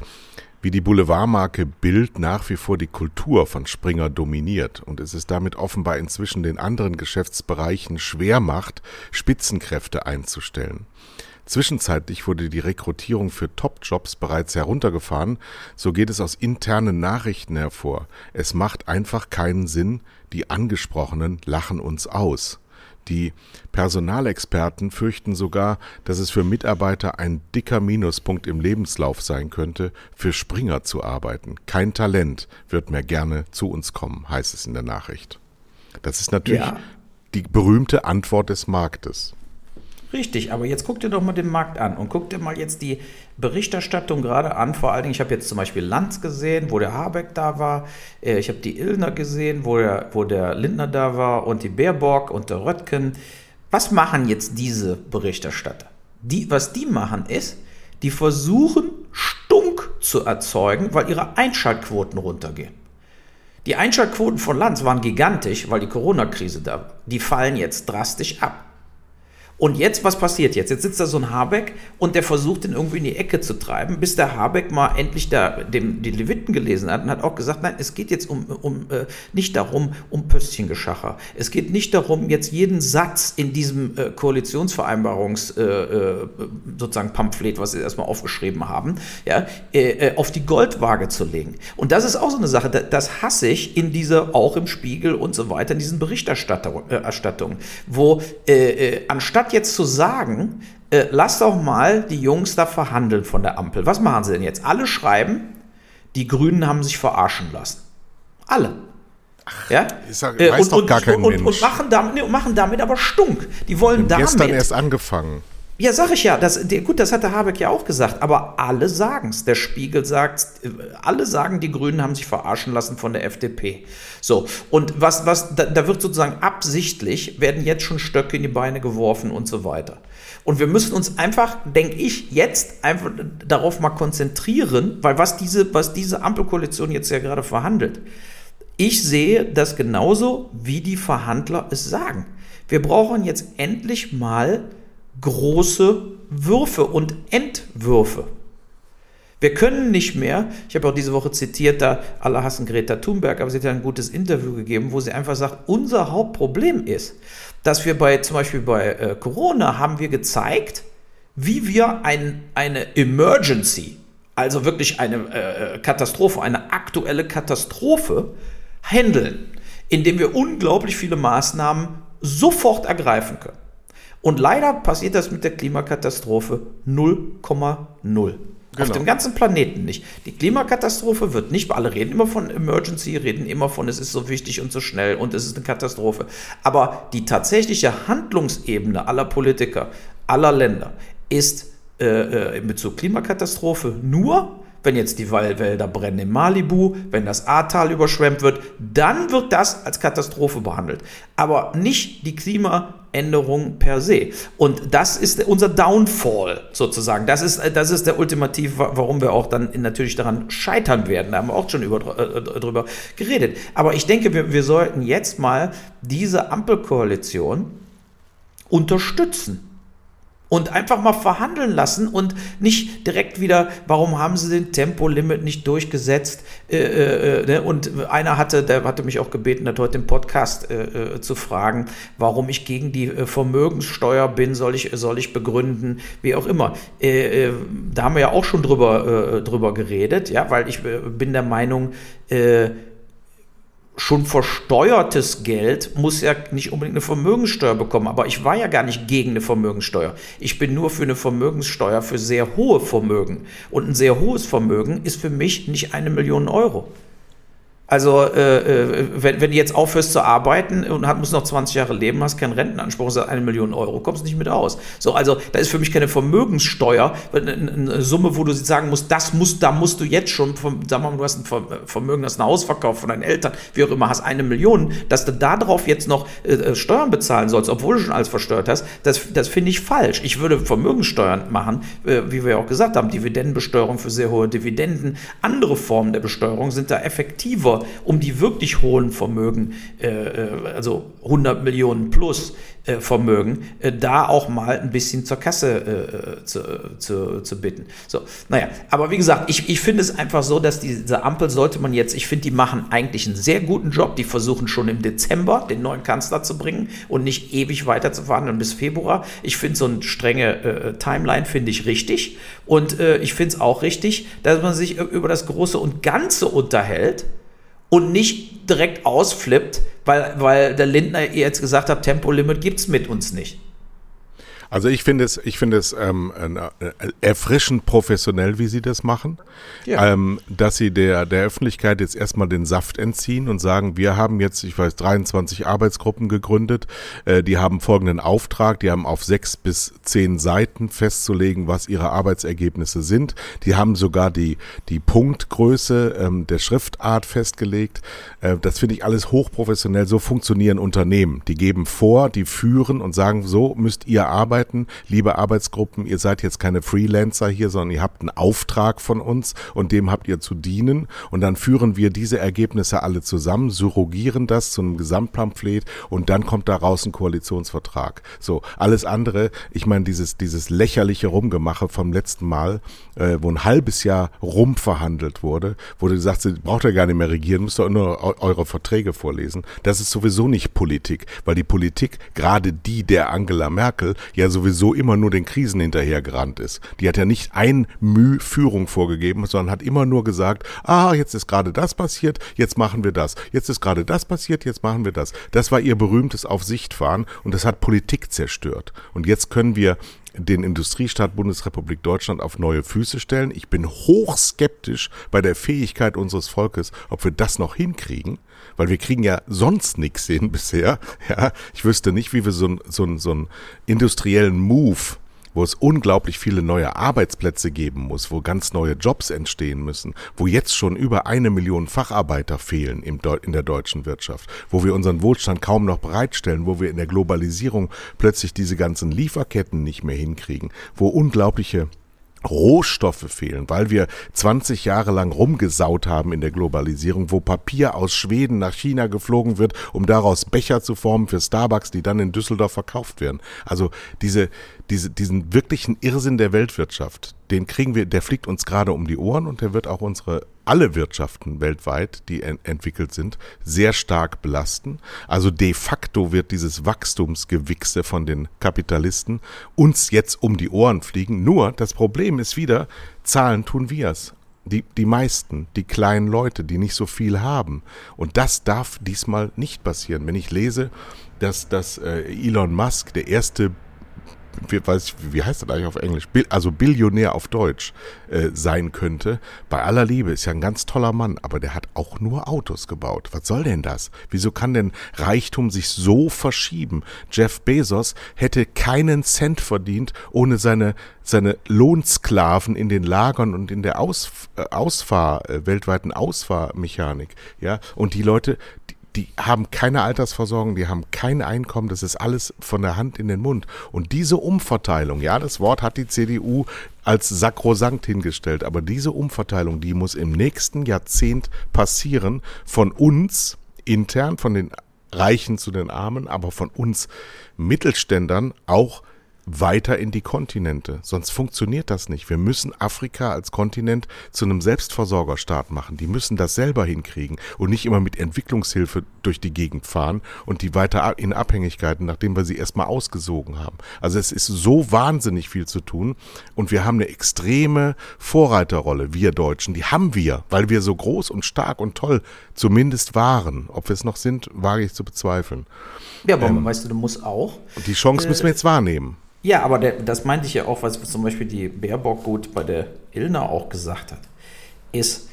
wie die Boulevardmarke Bild nach wie vor die Kultur von Springer dominiert und es ist damit offenbar inzwischen den anderen Geschäftsbereichen schwer macht, Spitzenkräfte einzustellen. Zwischenzeitlich wurde die Rekrutierung für Top-Jobs bereits heruntergefahren, so geht es aus internen Nachrichten hervor. Es macht einfach keinen Sinn, die Angesprochenen lachen uns aus. Die Personalexperten fürchten sogar, dass es für Mitarbeiter ein dicker Minuspunkt im Lebenslauf sein könnte, für Springer zu arbeiten. Kein Talent wird mehr gerne zu uns kommen, heißt es in der Nachricht. Das ist natürlich ja. die berühmte Antwort des Marktes. Richtig, aber jetzt guck dir doch mal den Markt an und guck dir mal jetzt die Berichterstattung gerade an. Vor allen Dingen, ich habe jetzt zum Beispiel Lanz gesehen, wo der Habeck da war. Äh, ich habe die Illner gesehen, wo der, wo der Lindner da war und die Baerbock und der Röttgen. Was machen jetzt diese Berichterstatter? Die, was die machen ist, die versuchen Stunk zu erzeugen, weil ihre Einschaltquoten runtergehen. Die Einschaltquoten von Lanz waren gigantisch, weil die Corona-Krise da war. Die fallen jetzt drastisch ab. Und jetzt, was passiert jetzt? Jetzt sitzt da so ein Habeck und der versucht, den irgendwie in die Ecke zu treiben, bis der Habeck mal endlich da dem, die Leviten gelesen hat und hat auch gesagt, nein, es geht jetzt um, um äh, nicht darum, um Pöstchengeschacher. Es geht nicht darum, jetzt jeden Satz in diesem äh, Koalitionsvereinbarungs äh, äh sozusagen Pamphlet, was sie erstmal aufgeschrieben haben, ja, äh, äh, auf die Goldwaage zu legen. Und das ist auch so eine Sache, das hasse ich in dieser, auch im Spiegel und so weiter, in diesen Berichterstattungen, wo anstatt anstatt jetzt zu sagen, äh, lass doch mal die Jungs da verhandeln von der Ampel. Was machen sie denn jetzt? Alle schreiben, die Grünen haben sich verarschen lassen. Alle. Ach, ja? Sag, äh, weiß und, doch und, gar kein und, Mensch. Und machen damit, nee, machen damit aber Stunk. Die wollen damit. Gestern erst angefangen. Ja, sag ich ja. Das, gut, das hat der Habeck ja auch gesagt. Aber alle sagen es. Der Spiegel sagt, alle sagen, die Grünen haben sich verarschen lassen von der FDP. So. Und was, was, da, da wird sozusagen absichtlich, werden jetzt schon Stöcke in die Beine geworfen und so weiter. Und wir müssen uns einfach, denke ich, jetzt einfach darauf mal konzentrieren, weil was diese, was diese Ampelkoalition jetzt ja gerade verhandelt, ich sehe das genauso, wie die Verhandler es sagen. Wir brauchen jetzt endlich mal große Würfe und Entwürfe. Wir können nicht mehr, ich habe auch diese Woche zitiert, da alle hassen Greta Thunberg, aber sie hat ja ein gutes Interview gegeben, wo sie einfach sagt, unser Hauptproblem ist, dass wir bei, zum Beispiel bei äh, Corona haben wir gezeigt, wie wir ein, eine Emergency, also wirklich eine äh, Katastrophe, eine aktuelle Katastrophe handeln, indem wir unglaublich viele Maßnahmen sofort ergreifen können. Und leider passiert das mit der Klimakatastrophe 0,0. Genau. Auf dem ganzen Planeten nicht. Die Klimakatastrophe wird nicht, alle reden immer von Emergency, reden immer von, es ist so wichtig und so schnell und es ist eine Katastrophe. Aber die tatsächliche Handlungsebene aller Politiker, aller Länder ist äh, äh, in Bezug Klimakatastrophe nur, wenn jetzt die Waldwälder brennen in Malibu, wenn das Ahrtal überschwemmt wird, dann wird das als Katastrophe behandelt. Aber nicht die Klimaänderung per se. Und das ist unser Downfall sozusagen. Das ist, das ist der Ultimativ, warum wir auch dann natürlich daran scheitern werden. Da haben wir auch schon über, äh, drüber geredet. Aber ich denke, wir, wir sollten jetzt mal diese Ampelkoalition unterstützen und einfach mal verhandeln lassen und nicht direkt wieder, warum haben sie den Tempolimit nicht durchgesetzt? Äh, äh, äh, ne? Und einer hatte, der hatte mich auch gebeten, hat heute im Podcast äh, äh, zu fragen, warum ich gegen die äh, Vermögenssteuer bin, soll ich, soll ich begründen, wie auch immer. da haben wir ja auch schon drüber, drüber geredet, ja, weil ich bin der Meinung, schon versteuertes Geld muss ja nicht unbedingt eine Vermögenssteuer bekommen. Aber ich war ja gar nicht gegen eine Vermögenssteuer. Ich bin nur für eine Vermögenssteuer für sehr hohe Vermögen. Und ein sehr hohes Vermögen ist für mich nicht eine Million Euro. Also, äh, äh, wenn, wenn du jetzt aufhörst zu arbeiten und hat, musst noch 20 Jahre leben, hast keinen Rentenanspruch, hast eine Million Euro, kommst nicht mit aus. So, also, da ist für mich keine Vermögenssteuer, eine, eine Summe, wo du sagen musst, das musst, da musst du jetzt schon, vom, sag mal, du hast ein Vermögen, hast ein Haus verkauft von deinen Eltern, wie auch immer, hast eine Million, dass du darauf jetzt noch äh, äh, Steuern bezahlen sollst, obwohl du schon alles versteuert hast, das, das finde ich falsch. Ich würde Vermögenssteuern machen, äh, wie wir ja auch gesagt haben, Dividendenbesteuerung für sehr hohe Dividenden, andere Formen der Besteuerung sind da effektiver um die wirklich hohen Vermögen, äh, äh also 100 Millionen plus äh, Vermögen, äh, da auch mal ein bisschen zur Kasse äh, zu, zu, zu bitten. So, naja, aber wie gesagt, ich, ich finde es einfach so, dass diese Ampel sollte man jetzt, ich finde, die machen eigentlich einen sehr guten Job. Die versuchen schon im Dezember den neuen Kanzler zu bringen und nicht ewig weiter zu verhandeln bis Februar. Ich finde so eine strenge äh, Timeline finde ich richtig und äh, ich finde es auch richtig, dass man sich über das Große und Ganze unterhält und nicht direkt ausflippt, weil, weil der Lindner jetzt gesagt hat, Tempolimit gibt es mit uns nicht. Also ich finde es, ich finde es ähm, äh, erfrischend professionell, wie Sie das machen, ja. ähm, dass Sie der der Öffentlichkeit jetzt erstmal den Saft entziehen und sagen, wir haben jetzt, ich weiß, 23 Arbeitsgruppen gegründet, äh, die haben folgenden Auftrag, die haben auf sechs bis zehn Seiten festzulegen, was ihre Arbeitsergebnisse sind. Die haben sogar die die Punktgröße ähm, der Schriftart festgelegt. Äh, das finde ich alles hochprofessionell. So funktionieren Unternehmen. Die geben vor, die führen und sagen, so müsst ihr arbeiten arbeiten. Liebe Arbeitsgruppen, ihr seid jetzt keine Freelancer hier, sondern ihr habt einen Auftrag von uns und dem habt ihr zu dienen. Und dann führen wir diese Ergebnisse alle zusammen, surrogieren das zu einem Gesamtpamphlet und dann kommt daraus ein Koalitionsvertrag. So, alles andere, ich meine, dieses, dieses lächerliche Rumgemache vom letzten Mal, äh, wo ein halbes Jahr rumverhandelt wurde, wurde gesagt, braucht ja gar nicht mehr regieren, müsst ihr nur eure Verträge vorlesen. Das ist sowieso nicht Politik, weil die Politik, gerade die der Angela Merkel, ja sowieso immer nur den Krisen hinterhergerannt ist. Die hat ja nicht ein Mühe Führung vorgegeben, sondern hat immer nur gesagt, ah, jetzt ist gerade das passiert, jetzt machen wir das. Jetzt ist gerade das passiert, jetzt machen wir das. Das war ihr berühmtes Auf Sicht fahren und das hat Politik zerstört. Und jetzt können wir den Industriestaat Bundesrepublik Deutschland auf neue Füße stellen. Ich bin hochskeptisch bei der Fähigkeit unseres Volkes, ob wir das noch hinkriegen, weil wir kriegen ja sonst nichts hin bisher. Ja, ich wüsste nicht, wie wir so, so, so einen industriellen Move wo es unglaublich viele neue Arbeitsplätze geben muss, wo ganz neue Jobs entstehen müssen, wo jetzt schon über eine Million Facharbeiter fehlen in der deutschen Wirtschaft, wo wir unseren Wohlstand kaum noch bereitstellen, wo wir in der Globalisierung plötzlich diese ganzen Lieferketten nicht mehr hinkriegen, wo unglaubliche Rohstoffe fehlen, weil wir 20 Jahre lang rumgesaut haben in der Globalisierung, wo Papier aus Schweden nach China geflogen wird, um daraus Becher zu formen für Starbucks, die dann in Düsseldorf verkauft werden. Also diese, diese, diesen wirklichen Irrsinn der Weltwirtschaft, den kriegen wir, der fliegt uns gerade um die Ohren und der wird auch unsere alle Wirtschaften weltweit, die en entwickelt sind, sehr stark belasten. Also de facto wird dieses Wachstumsgewichse von den Kapitalisten uns jetzt um die Ohren fliegen. Nur das Problem ist wieder, Zahlen tun wir es. Die, die meisten, die kleinen Leute, die nicht so viel haben. Und das darf diesmal nicht passieren. Wenn ich lese, dass, dass äh, Elon Musk der erste wie, weiß ich, wie heißt das eigentlich auf Englisch? Also Billionär auf Deutsch äh, sein könnte. Bei aller Liebe ist ja ein ganz toller Mann, aber der hat auch nur Autos gebaut. Was soll denn das? Wieso kann denn Reichtum sich so verschieben? Jeff Bezos hätte keinen Cent verdient ohne seine seine Lohnsklaven in den Lagern und in der Aus, äh, Ausfahr, äh, weltweiten Ausfahrmechanik. Ja, und die Leute, die haben keine Altersversorgung, die haben kein Einkommen, das ist alles von der Hand in den Mund. Und diese Umverteilung, ja, das Wort hat die CDU als sakrosankt hingestellt, aber diese Umverteilung, die muss im nächsten Jahrzehnt passieren von uns intern, von den Reichen zu den Armen, aber von uns Mittelständern auch weiter in die Kontinente. Sonst funktioniert das nicht. Wir müssen Afrika als Kontinent zu einem Selbstversorgerstaat machen. Die müssen das selber hinkriegen und nicht immer mit Entwicklungshilfe durch die Gegend fahren und die weiter in Abhängigkeiten, nachdem wir sie erstmal ausgesogen haben. Also es ist so wahnsinnig viel zu tun und wir haben eine extreme Vorreiterrolle, wir Deutschen. Die haben wir, weil wir so groß und stark und toll zumindest waren. Ob wir es noch sind, wage ich zu bezweifeln. Ja, aber ähm, weißt du, du musst auch. Die Chance müssen wir jetzt wahrnehmen. Ja, aber der, das meinte ich ja auch, was zum Beispiel die Baerbock gut bei der Ilna auch gesagt hat, ist,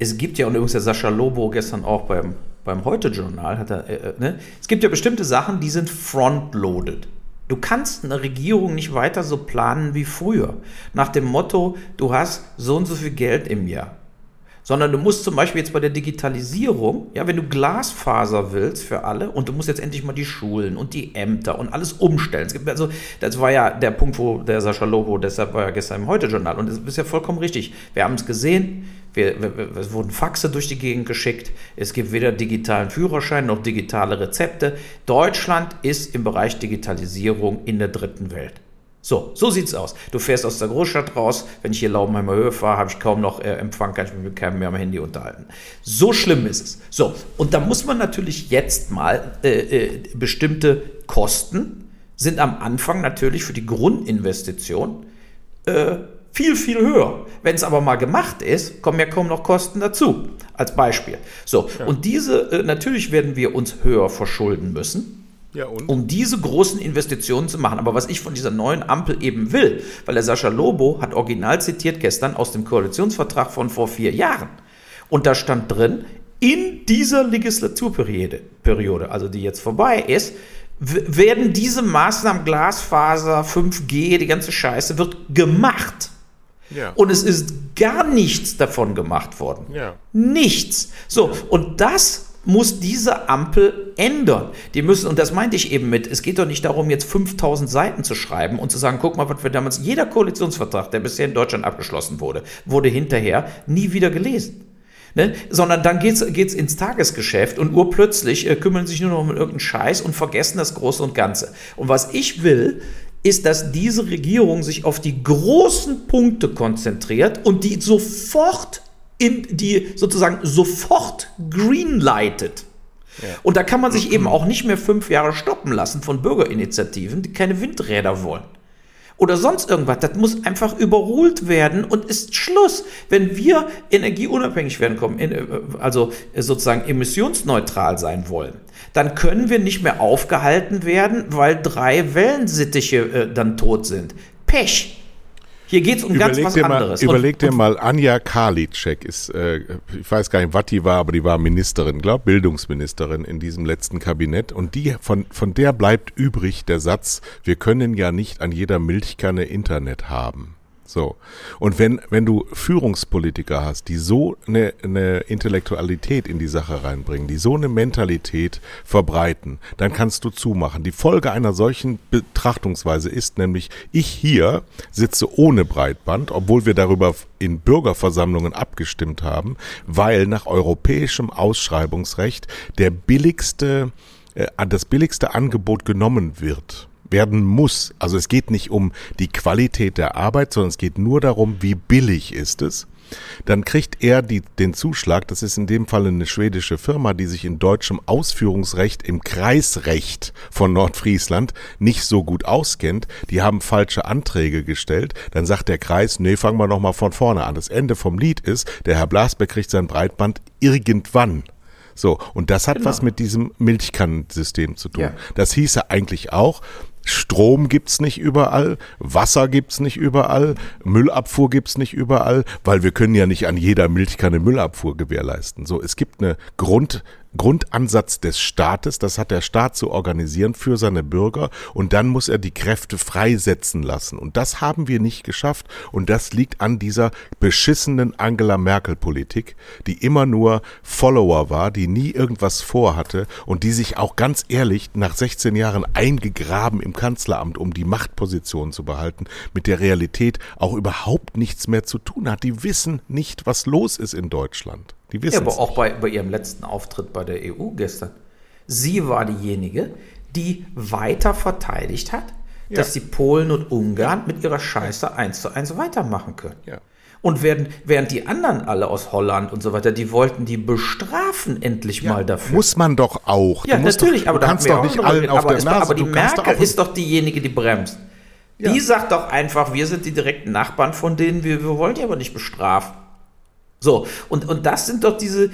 es gibt ja, und übrigens der Sascha Lobo gestern auch beim, beim Heute-Journal, hat er, äh, äh, ne? es gibt ja bestimmte Sachen, die sind frontloaded. Du kannst eine Regierung nicht weiter so planen wie früher. Nach dem Motto, du hast so und so viel Geld im Jahr sondern du musst zum Beispiel jetzt bei der Digitalisierung, ja, wenn du Glasfaser willst für alle und du musst jetzt endlich mal die Schulen und die Ämter und alles umstellen. Es gibt also, das war ja der Punkt, wo der Sascha Lobo, deshalb war ja gestern im Heute-Journal und das ist ja vollkommen richtig. Wir haben es gesehen, wir, wir, es wurden Faxe durch die Gegend geschickt. Es gibt weder digitalen Führerschein noch digitale Rezepte. Deutschland ist im Bereich Digitalisierung in der dritten Welt. So, so sieht's aus. Du fährst aus der Großstadt raus. Wenn ich hier Laubenheimer Höhe fahre, habe ich kaum noch äh, Empfang, kann ich mich mit keinem mehr am Handy unterhalten. So schlimm ist es. So, und da muss man natürlich jetzt mal äh, äh, bestimmte Kosten sind am Anfang natürlich für die Grundinvestition äh, viel, viel höher. Wenn es aber mal gemacht ist, kommen ja kaum noch Kosten dazu. Als Beispiel. So, ja. und diese, äh, natürlich werden wir uns höher verschulden müssen. Ja, um diese großen Investitionen zu machen. Aber was ich von dieser neuen Ampel eben will, weil der Sascha Lobo hat original zitiert gestern aus dem Koalitionsvertrag von vor vier Jahren. Und da stand drin, in dieser Legislaturperiode, Periode, also die jetzt vorbei ist, werden diese Maßnahmen Glasfaser, 5G, die ganze Scheiße wird gemacht. Ja. Und es ist gar nichts davon gemacht worden. Ja. Nichts. So, und das muss diese Ampel ändern. Die müssen, und das meinte ich eben mit, es geht doch nicht darum, jetzt 5000 Seiten zu schreiben und zu sagen, guck mal, was wir damals, jeder Koalitionsvertrag, der bisher in Deutschland abgeschlossen wurde, wurde hinterher nie wieder gelesen. Ne? Sondern dann geht's geht's ins Tagesgeschäft und urplötzlich äh, kümmern sich nur noch um irgendeinen Scheiß und vergessen das Große und Ganze. Und was ich will, ist, dass diese Regierung sich auf die großen Punkte konzentriert und die sofort in die sozusagen sofort greenlightet. Ja. Und da kann man sich eben auch nicht mehr fünf Jahre stoppen lassen von Bürgerinitiativen, die keine Windräder wollen. Oder sonst irgendwas. Das muss einfach überholt werden und ist Schluss. Wenn wir energieunabhängig werden kommen, äh, also sozusagen emissionsneutral sein wollen, dann können wir nicht mehr aufgehalten werden, weil drei Wellensittiche äh, dann tot sind. Pech. Hier geht es um überleg ganz was anderes. Mal, überleg dir mal, Anja Karliczek ist, äh, ich weiß gar nicht, was die war, aber die war Ministerin, glaube Bildungsministerin in diesem letzten Kabinett. Und die von, von der bleibt übrig der Satz, wir können ja nicht an jeder Milchkanne Internet haben. So. Und wenn, wenn du Führungspolitiker hast, die so eine, eine Intellektualität in die Sache reinbringen, die so eine Mentalität verbreiten, dann kannst du zumachen. Die Folge einer solchen Betrachtungsweise ist nämlich, ich hier sitze ohne Breitband, obwohl wir darüber in Bürgerversammlungen abgestimmt haben, weil nach europäischem Ausschreibungsrecht der billigste, äh, das billigste Angebot genommen wird werden muss. Also es geht nicht um die Qualität der Arbeit, sondern es geht nur darum, wie billig ist es. Dann kriegt er die, den Zuschlag, das ist in dem Fall eine schwedische Firma, die sich in deutschem Ausführungsrecht im Kreisrecht von Nordfriesland nicht so gut auskennt. Die haben falsche Anträge gestellt. Dann sagt der Kreis, nee, fangen wir nochmal von vorne an. Das Ende vom Lied ist, der Herr Blasberg kriegt sein Breitband irgendwann. So, und das hat genau. was mit diesem Milchkannensystem zu tun. Ja. Das hieße eigentlich auch, Strom gibt's nicht überall, Wasser gibt's nicht überall, Müllabfuhr gibt's nicht überall, weil wir können ja nicht an jeder Milchkanne Müllabfuhr gewährleisten. So, es gibt eine Grund, Grundansatz des Staates, das hat der Staat zu organisieren für seine Bürger und dann muss er die Kräfte freisetzen lassen. Und das haben wir nicht geschafft und das liegt an dieser beschissenen Angela Merkel Politik, die immer nur Follower war, die nie irgendwas vorhatte und die sich auch ganz ehrlich nach 16 Jahren eingegraben im Kanzleramt, um die Machtposition zu behalten, mit der Realität auch überhaupt nichts mehr zu tun hat. Die wissen nicht, was los ist in Deutschland. Die wissen ja, aber auch bei, bei ihrem letzten Auftritt bei der EU gestern. Sie war diejenige, die weiter verteidigt hat, ja. dass die Polen und Ungarn mit ihrer Scheiße eins zu eins weitermachen können. Ja. Und während, während die anderen alle aus Holland und so weiter, die wollten die bestrafen endlich ja, mal dafür. Muss man doch auch. Ja, natürlich, doch, aber du kannst doch nicht allen auf aber der Nase. Aber die Merkel ist doch diejenige, die bremst. Die sagt doch einfach, wir sind die direkten Nachbarn von denen, wir, wir wollen die aber nicht bestrafen. So, und, und das sind doch diese,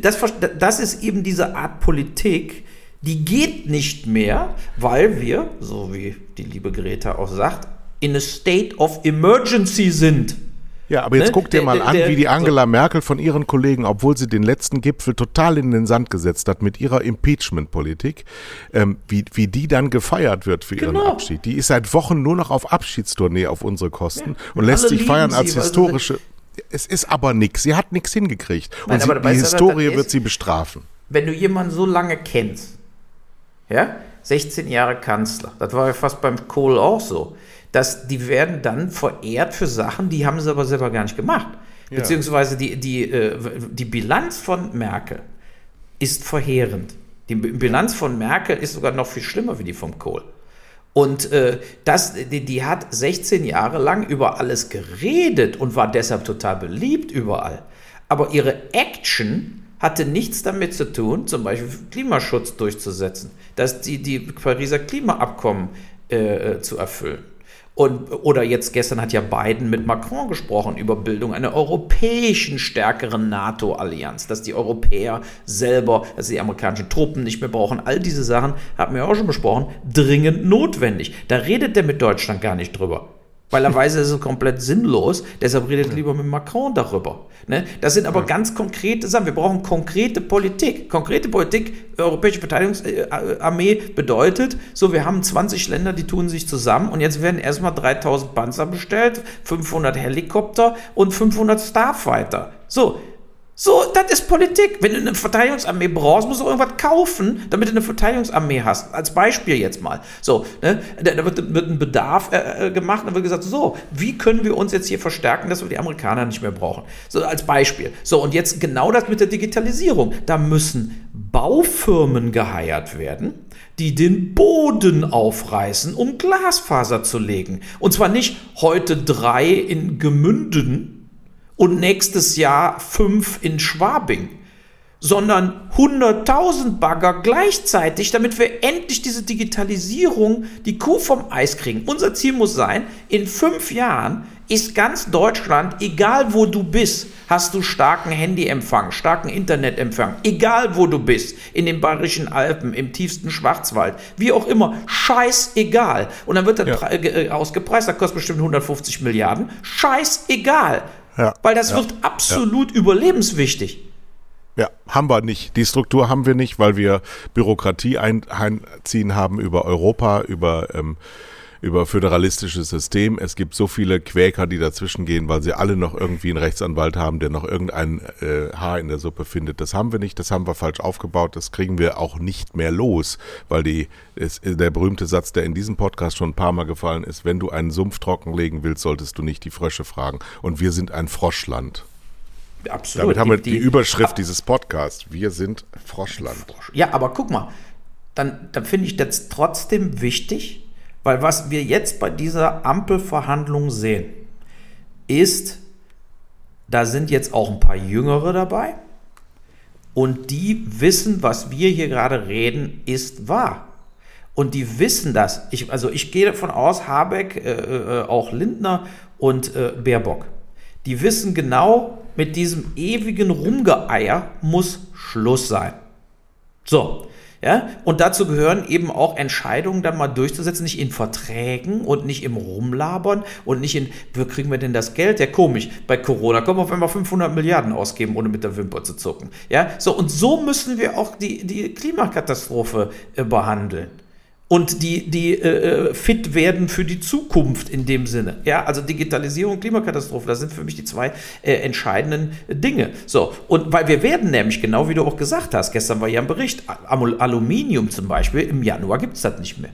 das, das ist eben diese Art Politik, die geht nicht mehr, weil wir, so wie die liebe Greta auch sagt, in a state of emergency sind. Ja, aber jetzt ne? guck dir mal der, an, der, wie die Angela so. Merkel von ihren Kollegen, obwohl sie den letzten Gipfel total in den Sand gesetzt hat mit ihrer Impeachment-Politik, ähm, wie, wie die dann gefeiert wird für ihren genau. Abschied. Die ist seit Wochen nur noch auf Abschiedstournee auf unsere Kosten ja, und lässt sich feiern als sie, historische es ist aber nichts. Sie hat nichts hingekriegt. Und Nein, sie, die Historie wird sie bestrafen. Wenn du jemanden so lange kennst, ja, 16 Jahre Kanzler, das war ja fast beim Kohl auch so, dass die werden dann verehrt für Sachen, die haben sie aber selber gar nicht gemacht. Ja. Beziehungsweise die, die, äh, die Bilanz von Merkel ist verheerend. Die Bilanz von Merkel ist sogar noch viel schlimmer wie die vom Kohl. Und äh, das, die, die, hat 16 Jahre lang über alles geredet und war deshalb total beliebt überall. Aber ihre Action hatte nichts damit zu tun, zum Beispiel Klimaschutz durchzusetzen, dass die, die Pariser Klimaabkommen äh, äh zu erfüllen. Und, oder jetzt gestern hat ja Biden mit Macron gesprochen über Bildung einer europäischen stärkeren NATO-Allianz, dass die Europäer selber, dass sie die amerikanischen Truppen nicht mehr brauchen. All diese Sachen haben wir auch schon besprochen, dringend notwendig. Da redet der mit Deutschland gar nicht drüber. Weil er weiß, es ist komplett sinnlos. Deshalb redet lieber mit Macron darüber. Ne? Das sind aber ja. ganz konkrete Sachen. Wir brauchen konkrete Politik. Konkrete Politik, Europäische Verteidigungsarmee bedeutet, so, wir haben 20 Länder, die tun sich zusammen und jetzt werden erstmal 3000 Panzer bestellt, 500 Helikopter und 500 Starfighter. So, so, das ist Politik. Wenn du eine Verteidigungsarmee brauchst, musst du irgendwas kaufen, damit du eine Verteidigungsarmee hast. Als Beispiel jetzt mal. So, ne? da, wird, wird, ein Bedarf äh, äh gemacht, dann wird gesagt, so, wie können wir uns jetzt hier verstärken, dass wir die Amerikaner nicht mehr brauchen? So, als Beispiel. So, und jetzt genau das mit der Digitalisierung. Da müssen Baufirmen geheiert werden, die den Boden aufreißen, um Glasfaser zu legen. Und zwar nicht heute drei in Gemünden, und nächstes Jahr fünf in Schwabing, sondern 100.000 Bagger gleichzeitig, damit wir endlich diese Digitalisierung, die Kuh vom Eis kriegen. Unser Ziel muss sein, in fünf Jahren ist ganz Deutschland, egal wo du bist, hast du starken Handyempfang, starken Internetempfang, egal wo du bist, in den Bayerischen Alpen, im tiefsten Schwarzwald, wie auch immer, scheißegal. Und dann wird das ja. Äh, ausgepreist, das kostet bestimmt 150 Milliarden, scheißegal. Ja. Weil das ja. wird absolut ja. überlebenswichtig. Ja, haben wir nicht. Die Struktur haben wir nicht, weil wir Bürokratie einziehen haben über Europa, über, ähm, über föderalistisches System. Es gibt so viele Quäker, die dazwischen gehen, weil sie alle noch irgendwie einen Rechtsanwalt haben, der noch irgendein äh, Haar in der Suppe findet. Das haben wir nicht, das haben wir falsch aufgebaut, das kriegen wir auch nicht mehr los, weil die, ist, der berühmte Satz, der in diesem Podcast schon ein paar Mal gefallen ist, wenn du einen Sumpf trockenlegen willst, solltest du nicht die Frösche fragen. Und wir sind ein Froschland. Absolut. Damit haben wir die, die Überschrift dieses Podcasts. Wir sind Froschland. Ja, aber guck mal, dann, dann finde ich das trotzdem wichtig, weil was wir jetzt bei dieser Ampelverhandlung sehen, ist, da sind jetzt auch ein paar Jüngere dabei und die wissen, was wir hier gerade reden, ist wahr. Und die wissen das. Ich, also ich gehe davon aus, Habeck, äh, äh, auch Lindner und äh, Baerbock, die wissen genau, mit diesem ewigen Rumgeeier muss Schluss sein. So, Ja, und dazu gehören eben auch Entscheidungen dann mal durchzusetzen, nicht in Verträgen und nicht im Rumlabern und nicht in, wo kriegen wir denn das Geld? Ja, komisch. Bei Corona können wir auf einmal 500 Milliarden ausgeben, ohne mit der Wimper zu zucken. Ja, so, und so müssen wir auch die, die Klimakatastrophe äh, behandeln und die, die äh, äh, fit werden für die Zukunft in dem Sinne. Ja, also Digitalisierung, Klimakatastrophe, das sind für mich die zwei äh, entscheidenden Dinge. So, und weil wir werden nämlich, genau wie du auch gesagt hast, gestern war ja ein Bericht, Aluminium zum Beispiel, im Januar gibt es das nicht mehr.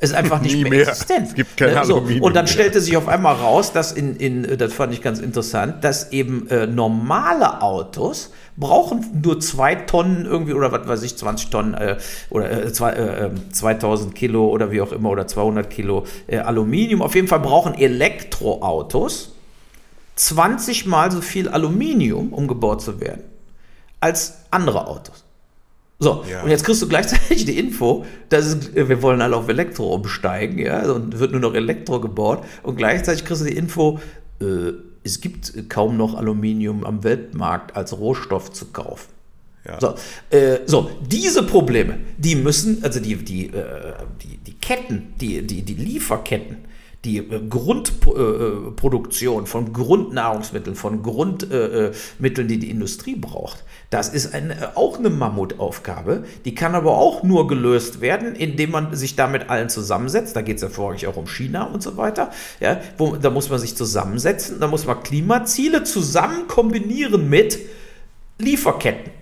Ist einfach nicht mehr, mehr, existent. Es gibt kein ne? So. Und dann stellte sich auf einmal raus, dass in, in das fand ich ganz interessant, dass eben äh, normale Autos brauchen nur zwei Tonnen irgendwie oder was weiß ich, 20 Tonnen äh, oder äh, zwei, äh, 2000 ähm, Kilo oder wie auch immer oder 200 Kilo äh, Aluminium. Auf jeden Fall brauchen Elektroautos 20 mal so viel Aluminium, um gebaut zu werden, als andere Autos. So, ja. und jetzt kriegst du gleichzeitig die Info, dass es, wir wollen alle auf Elektro umsteigen, ja, und wird nur noch Elektro gebaut. Und gleichzeitig kriegst du die Info, äh, es gibt kaum noch Aluminium am Weltmarkt als Rohstoff zu kaufen. Ja. So, äh, so, diese Probleme, die müssen, also die, die, äh, die, die Ketten, die, die, die Lieferketten, die äh, Grundproduktion von Grundnahrungsmitteln, von Grundmitteln, die die Industrie braucht, das ist eine, äh, auch eine Mammutaufgabe. Die kann aber auch nur gelöst werden, indem man sich da mit allen zusammensetzt. Da geht es ja vorrangig auch um China und so weiter. Ja, wo, da muss man sich zusammensetzen, da muss man Klimaziele zusammen kombinieren mit Lieferketten.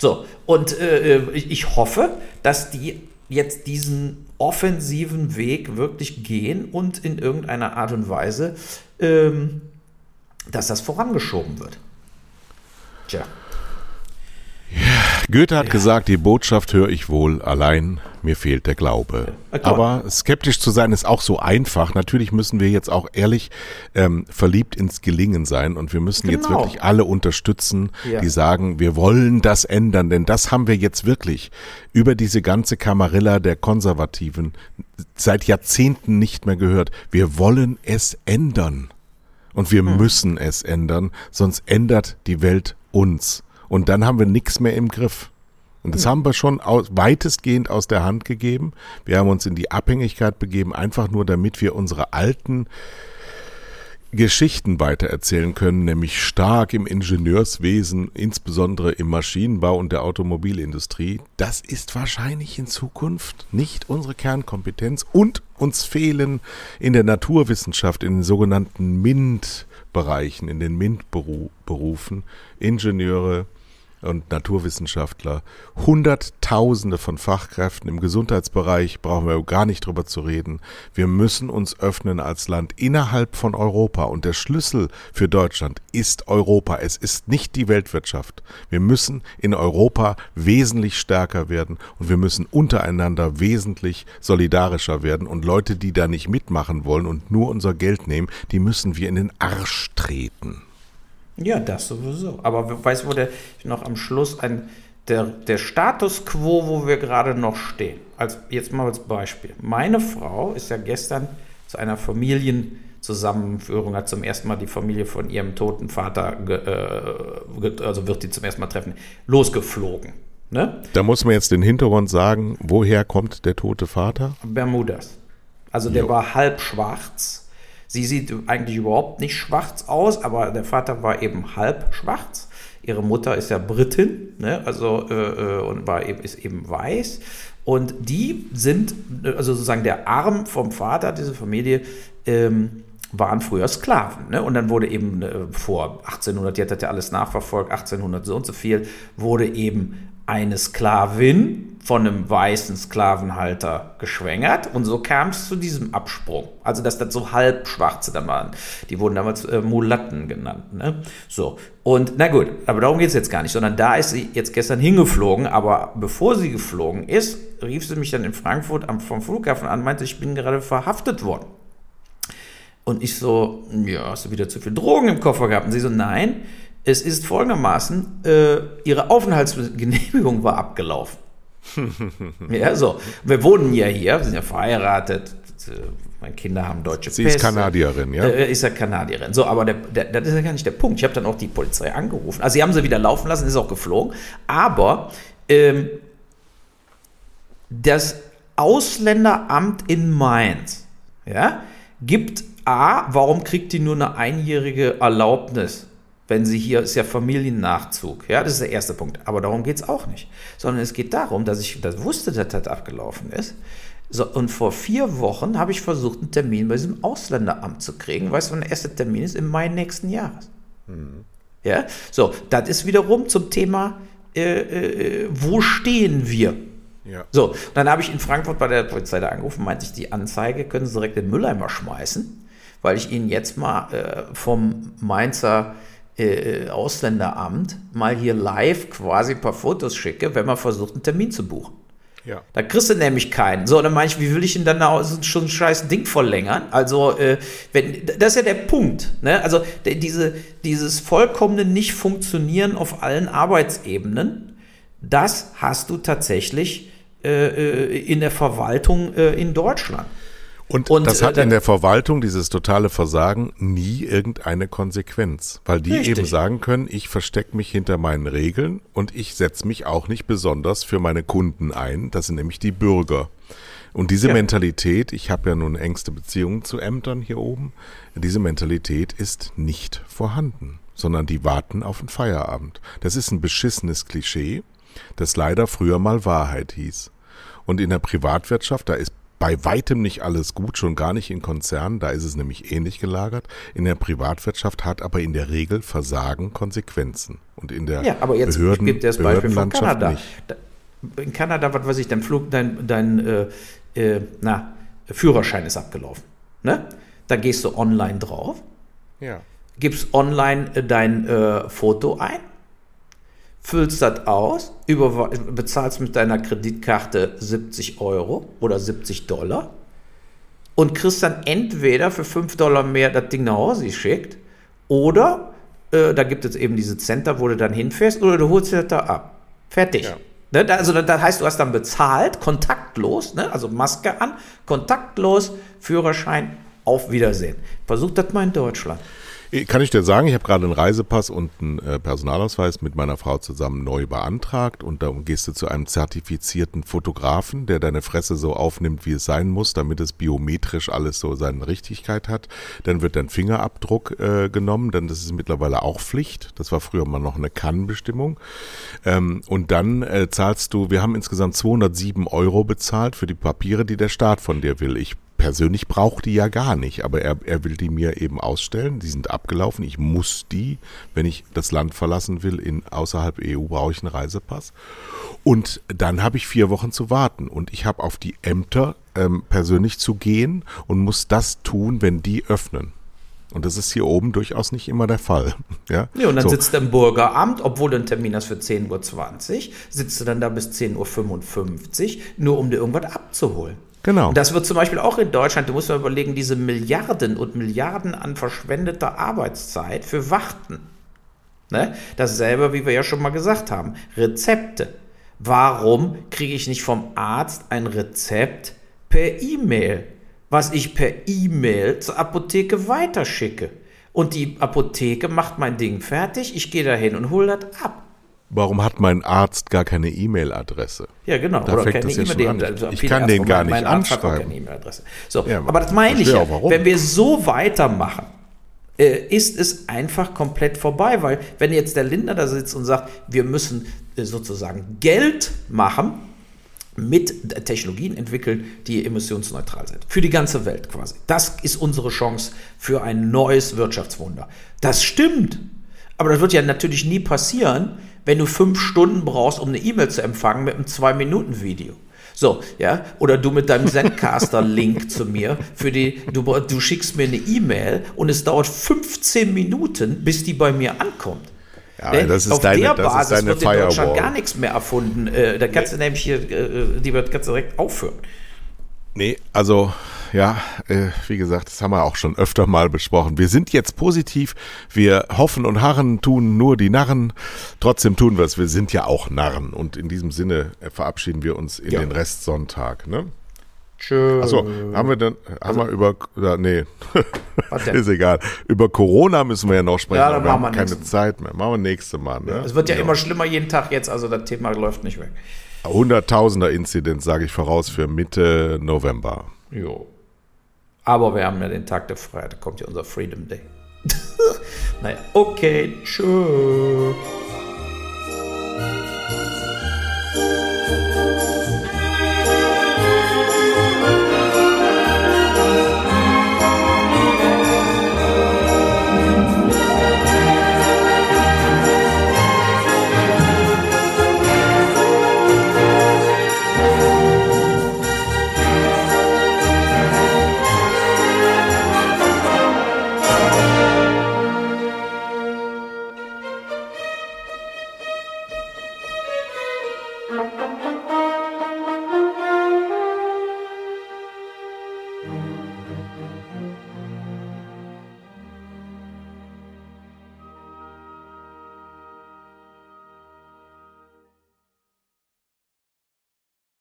So, und äh, ich hoffe, dass die jetzt diesen offensiven Weg wirklich gehen und in irgendeiner Art und Weise, ähm, dass das vorangeschoben wird. Tja. Goethe hat ja. gesagt, die Botschaft höre ich wohl, allein mir fehlt der Glaube. Ja, Aber skeptisch zu sein ist auch so einfach. Natürlich müssen wir jetzt auch ehrlich ähm, verliebt ins Gelingen sein und wir müssen genau. jetzt wirklich alle unterstützen, ja. die sagen, wir wollen das ändern, denn das haben wir jetzt wirklich über diese ganze Kamarilla der Konservativen seit Jahrzehnten nicht mehr gehört. Wir wollen es ändern. Und wir hm. müssen es ändern, sonst ändert die Welt uns. Und dann haben wir nichts mehr im Griff. Und das haben wir schon aus, weitestgehend aus der Hand gegeben. Wir haben uns in die Abhängigkeit begeben, einfach nur damit wir unsere alten Geschichten weitererzählen können, nämlich stark im Ingenieurswesen, insbesondere im Maschinenbau und der Automobilindustrie. Das ist wahrscheinlich in Zukunft nicht unsere Kernkompetenz und uns fehlen in der Naturwissenschaft, in den sogenannten MINT-Bereichen, in den MINT-Berufen Ingenieure, und Naturwissenschaftler, Hunderttausende von Fachkräften im Gesundheitsbereich, brauchen wir gar nicht drüber zu reden. Wir müssen uns öffnen als Land innerhalb von Europa und der Schlüssel für Deutschland ist Europa. Es ist nicht die Weltwirtschaft. Wir müssen in Europa wesentlich stärker werden und wir müssen untereinander wesentlich solidarischer werden und Leute, die da nicht mitmachen wollen und nur unser Geld nehmen, die müssen wir in den Arsch treten. Ja, das sowieso. Aber weißt du, wo der noch am Schluss ein, der, der Status quo, wo wir gerade noch stehen. Als, jetzt mal als Beispiel. Meine Frau ist ja gestern zu einer Familienzusammenführung, hat zum ersten Mal die Familie von ihrem toten Vater, äh, also wird die zum ersten Mal treffen, losgeflogen. Ne? Da muss man jetzt den Hintergrund sagen, woher kommt der tote Vater? Bermudas. Also der jo. war halb schwarz Sie sieht eigentlich überhaupt nicht schwarz aus, aber der Vater war eben halb schwarz. Ihre Mutter ist ja Britin, ne? also äh, äh und war eben, ist eben weiß. Und die sind, also sozusagen der Arm vom Vater, diese Familie, ähm, waren früher Sklaven. Ne? Und dann wurde eben äh, vor 1800, die hat ja alles nachverfolgt, 1800 so und so viel, wurde eben eine Sklavin von einem weißen Sklavenhalter geschwängert und so kam es zu diesem Absprung. Also dass das so halbschwarze da waren. Die wurden damals äh, Mulatten genannt. Ne? So, und na gut, aber darum geht es jetzt gar nicht, sondern da ist sie jetzt gestern hingeflogen, aber bevor sie geflogen ist, rief sie mich dann in Frankfurt am, vom Flughafen an, meinte, ich bin gerade verhaftet worden. Und ich so, ja, hast du wieder zu viel Drogen im Koffer gehabt? Und sie so, nein, es ist folgendermaßen, äh, ihre Aufenthaltsgenehmigung war abgelaufen. ja, so. Wir wohnen ja hier, wir sind ja verheiratet. Meine Kinder haben deutsche Sie Pässe. ist Kanadierin, ja? Äh, ist ja Kanadierin. So, aber der, der, das ist ja gar nicht der Punkt. Ich habe dann auch die Polizei angerufen. Also, sie haben sie wieder laufen lassen, ist auch geflogen. Aber Ähm, das Ausländeramt in Mainz ja, gibt A, warum kriegt die nur eine einjährige Erlaubnis? Wenn sie hier ist ja Familiennachzug. Ja, das ist der erste Punkt. Aber darum geht es auch nicht. Sondern es geht darum, dass ich das wusste, dass das abgelaufen ist. So, und vor vier Wochen habe ich versucht, einen Termin bei diesem Ausländeramt zu kriegen. Weißt du, der erste Termin ist? Im Mai nächsten Jahres. Mhm. Ja, so, das ist wiederum zum Thema, äh, äh, wo stehen wir? Ja. So, dann habe ich in Frankfurt bei der Polizei da angerufen, meinte ich, die Anzeige können Sie direkt in den Mülleimer schmeißen, weil ich Ihnen jetzt mal äh, vom Mainzer äh, Ausländeramt mal hier live quasi ein paar Fotos schicke, wenn man versucht, einen Termin zu buchen. Ja. Da kriegst du nämlich keinen. So, dann meine ich, wie will ich denn dann schon ein scheiß Ding verlängern? Also, äh, wenn, das ist ja der Punkt. Ne? Also, der, diese, dieses vollkommene Nicht-Funktionieren auf allen Arbeitsebenen, das hast du tatsächlich äh, äh in der Verwaltung äh, in Deutschland. Und, und das hat äh, in der Verwaltung dieses totale Versagen nie irgendeine Konsequenz, weil die richtig. eben sagen können, ich verstecke mich hinter meinen Regeln und ich setze mich auch nicht besonders für meine Kunden ein, das sind nämlich die Bürger. Und diese ja. Mentalität, ich habe ja nun engste Beziehungen zu Ämtern hier oben, diese Mentalität ist nicht vorhanden, sondern die warten auf den Feierabend. Das ist ein beschissenes Klischee, das leider früher mal Wahrheit hieß. Und in der Privatwirtschaft, da ist bei weitem nicht alles gut, schon gar nicht in Konzernen, da ist es nämlich ähnlich gelagert. In der Privatwirtschaft hat aber in der Regel Versagen Konsequenzen. Und in der ja, aber jetzt Behörden, gibt es Beispiel von Kanada. Nicht. In Kanada, was weiß ich, dein Flug, dein, dein äh, äh, na, Führerschein ist abgelaufen. Ne? Da gehst du online drauf, ja. gibst online äh, dein äh, Foto ein füllst das aus, bezahlst mit deiner Kreditkarte 70 Euro oder 70 Dollar und kriegst dann entweder für 5 Dollar mehr das Ding nach Hause geschickt oder äh, da gibt es eben diese Center, wo du dann hinfährst oder du holst das da ab. Fertig. Ja. Ne, also das heißt, du hast dann bezahlt, kontaktlos, ne, also Maske an, kontaktlos, Führerschein, auf Wiedersehen. Versuch das mal in Deutschland. Kann ich dir sagen, ich habe gerade einen Reisepass und einen äh, Personalausweis mit meiner Frau zusammen neu beantragt und da gehst du zu einem zertifizierten Fotografen, der deine Fresse so aufnimmt, wie es sein muss, damit es biometrisch alles so seine Richtigkeit hat. Dann wird dein Fingerabdruck äh, genommen, denn das ist mittlerweile auch Pflicht. Das war früher mal noch eine Kannbestimmung. Ähm, und dann äh, zahlst du, wir haben insgesamt 207 Euro bezahlt für die Papiere, die der Staat von dir will. Ich persönlich brauche die ja gar nicht, aber er, er will die mir eben ausstellen. Die sind abgelaufen. Ich muss die, wenn ich das Land verlassen will, in außerhalb EU brauche ich einen Reisepass. Und dann habe ich vier Wochen zu warten und ich habe auf die Ämter ähm, persönlich zu gehen und muss das tun, wenn die öffnen. Und das ist hier oben durchaus nicht immer der Fall. Ja, ja und dann so. sitzt du im Bürgeramt, obwohl du einen Termin hast für 10.20 Uhr, sitzt du dann da bis 10.55 Uhr, nur um dir irgendwas abzuholen. Genau. Und das wird zum Beispiel auch in Deutschland, du musst mal überlegen, diese Milliarden und Milliarden an verschwendeter Arbeitszeit für Warten. Ne? Dasselbe, wie wir ja schon mal gesagt haben, Rezepte. Warum kriege ich nicht vom Arzt ein Rezept per E-Mail, was ich per E-Mail zur Apotheke weiterschicke? Und die Apotheke macht mein Ding fertig, ich gehe dahin und hole das ab. Warum hat mein Arzt gar keine E-Mail-Adresse? Ja, genau. Da Oder keine E-Mail. Also ich kann den gar nicht anschreiben. So, ja, aber das meine ich ja. Wenn wir so weitermachen, äh, ist es einfach komplett vorbei, weil wenn jetzt der Lindner da sitzt und sagt, wir müssen äh, sozusagen Geld machen, mit Technologien entwickeln, die emissionsneutral sind. Für die ganze Welt quasi. Das ist unsere Chance für ein neues Wirtschaftswunder. Das stimmt. Aber das wird ja natürlich nie passieren, wenn du fünf Stunden brauchst, um eine E-Mail zu empfangen mit einem Zwei-Minuten-Video. So, ja, oder du mit deinem Zencaster-Link zu mir, für die, du, du schickst mir eine E-Mail und es dauert 15 Minuten, bis die bei mir ankommt. Ja, ne? das ist Auf deine, der das Basis ist deine wird in Deutschland gar nichts mehr erfunden. Äh, da kannst nee. du nämlich hier, äh, die wird ganz direkt aufhören. Nee, also ja, äh, wie gesagt, das haben wir auch schon öfter mal besprochen. Wir sind jetzt positiv, wir hoffen und harren, tun nur die Narren. Trotzdem tun wir es, wir sind ja auch Narren. Und in diesem Sinne äh, verabschieden wir uns in ja. den Restsonntag. Ne? Tschö. Achso, haben wir dann, haben Also wir über, ja, nee, ist egal. Über Corona müssen wir ja noch sprechen, Ja, dann wir machen wir keine nächstes Zeit mehr. Machen wir nächste Mal, ne? Es wird ja, immer schlimmer jeden Tag jetzt, also das Thema läuft nicht weg. Hunderttausender Inzidenz, sage ich voraus, für Mitte November. Jo. Aber wir haben ja den Tag der Freiheit, da kommt ja unser Freedom Day. naja, okay, tschüss.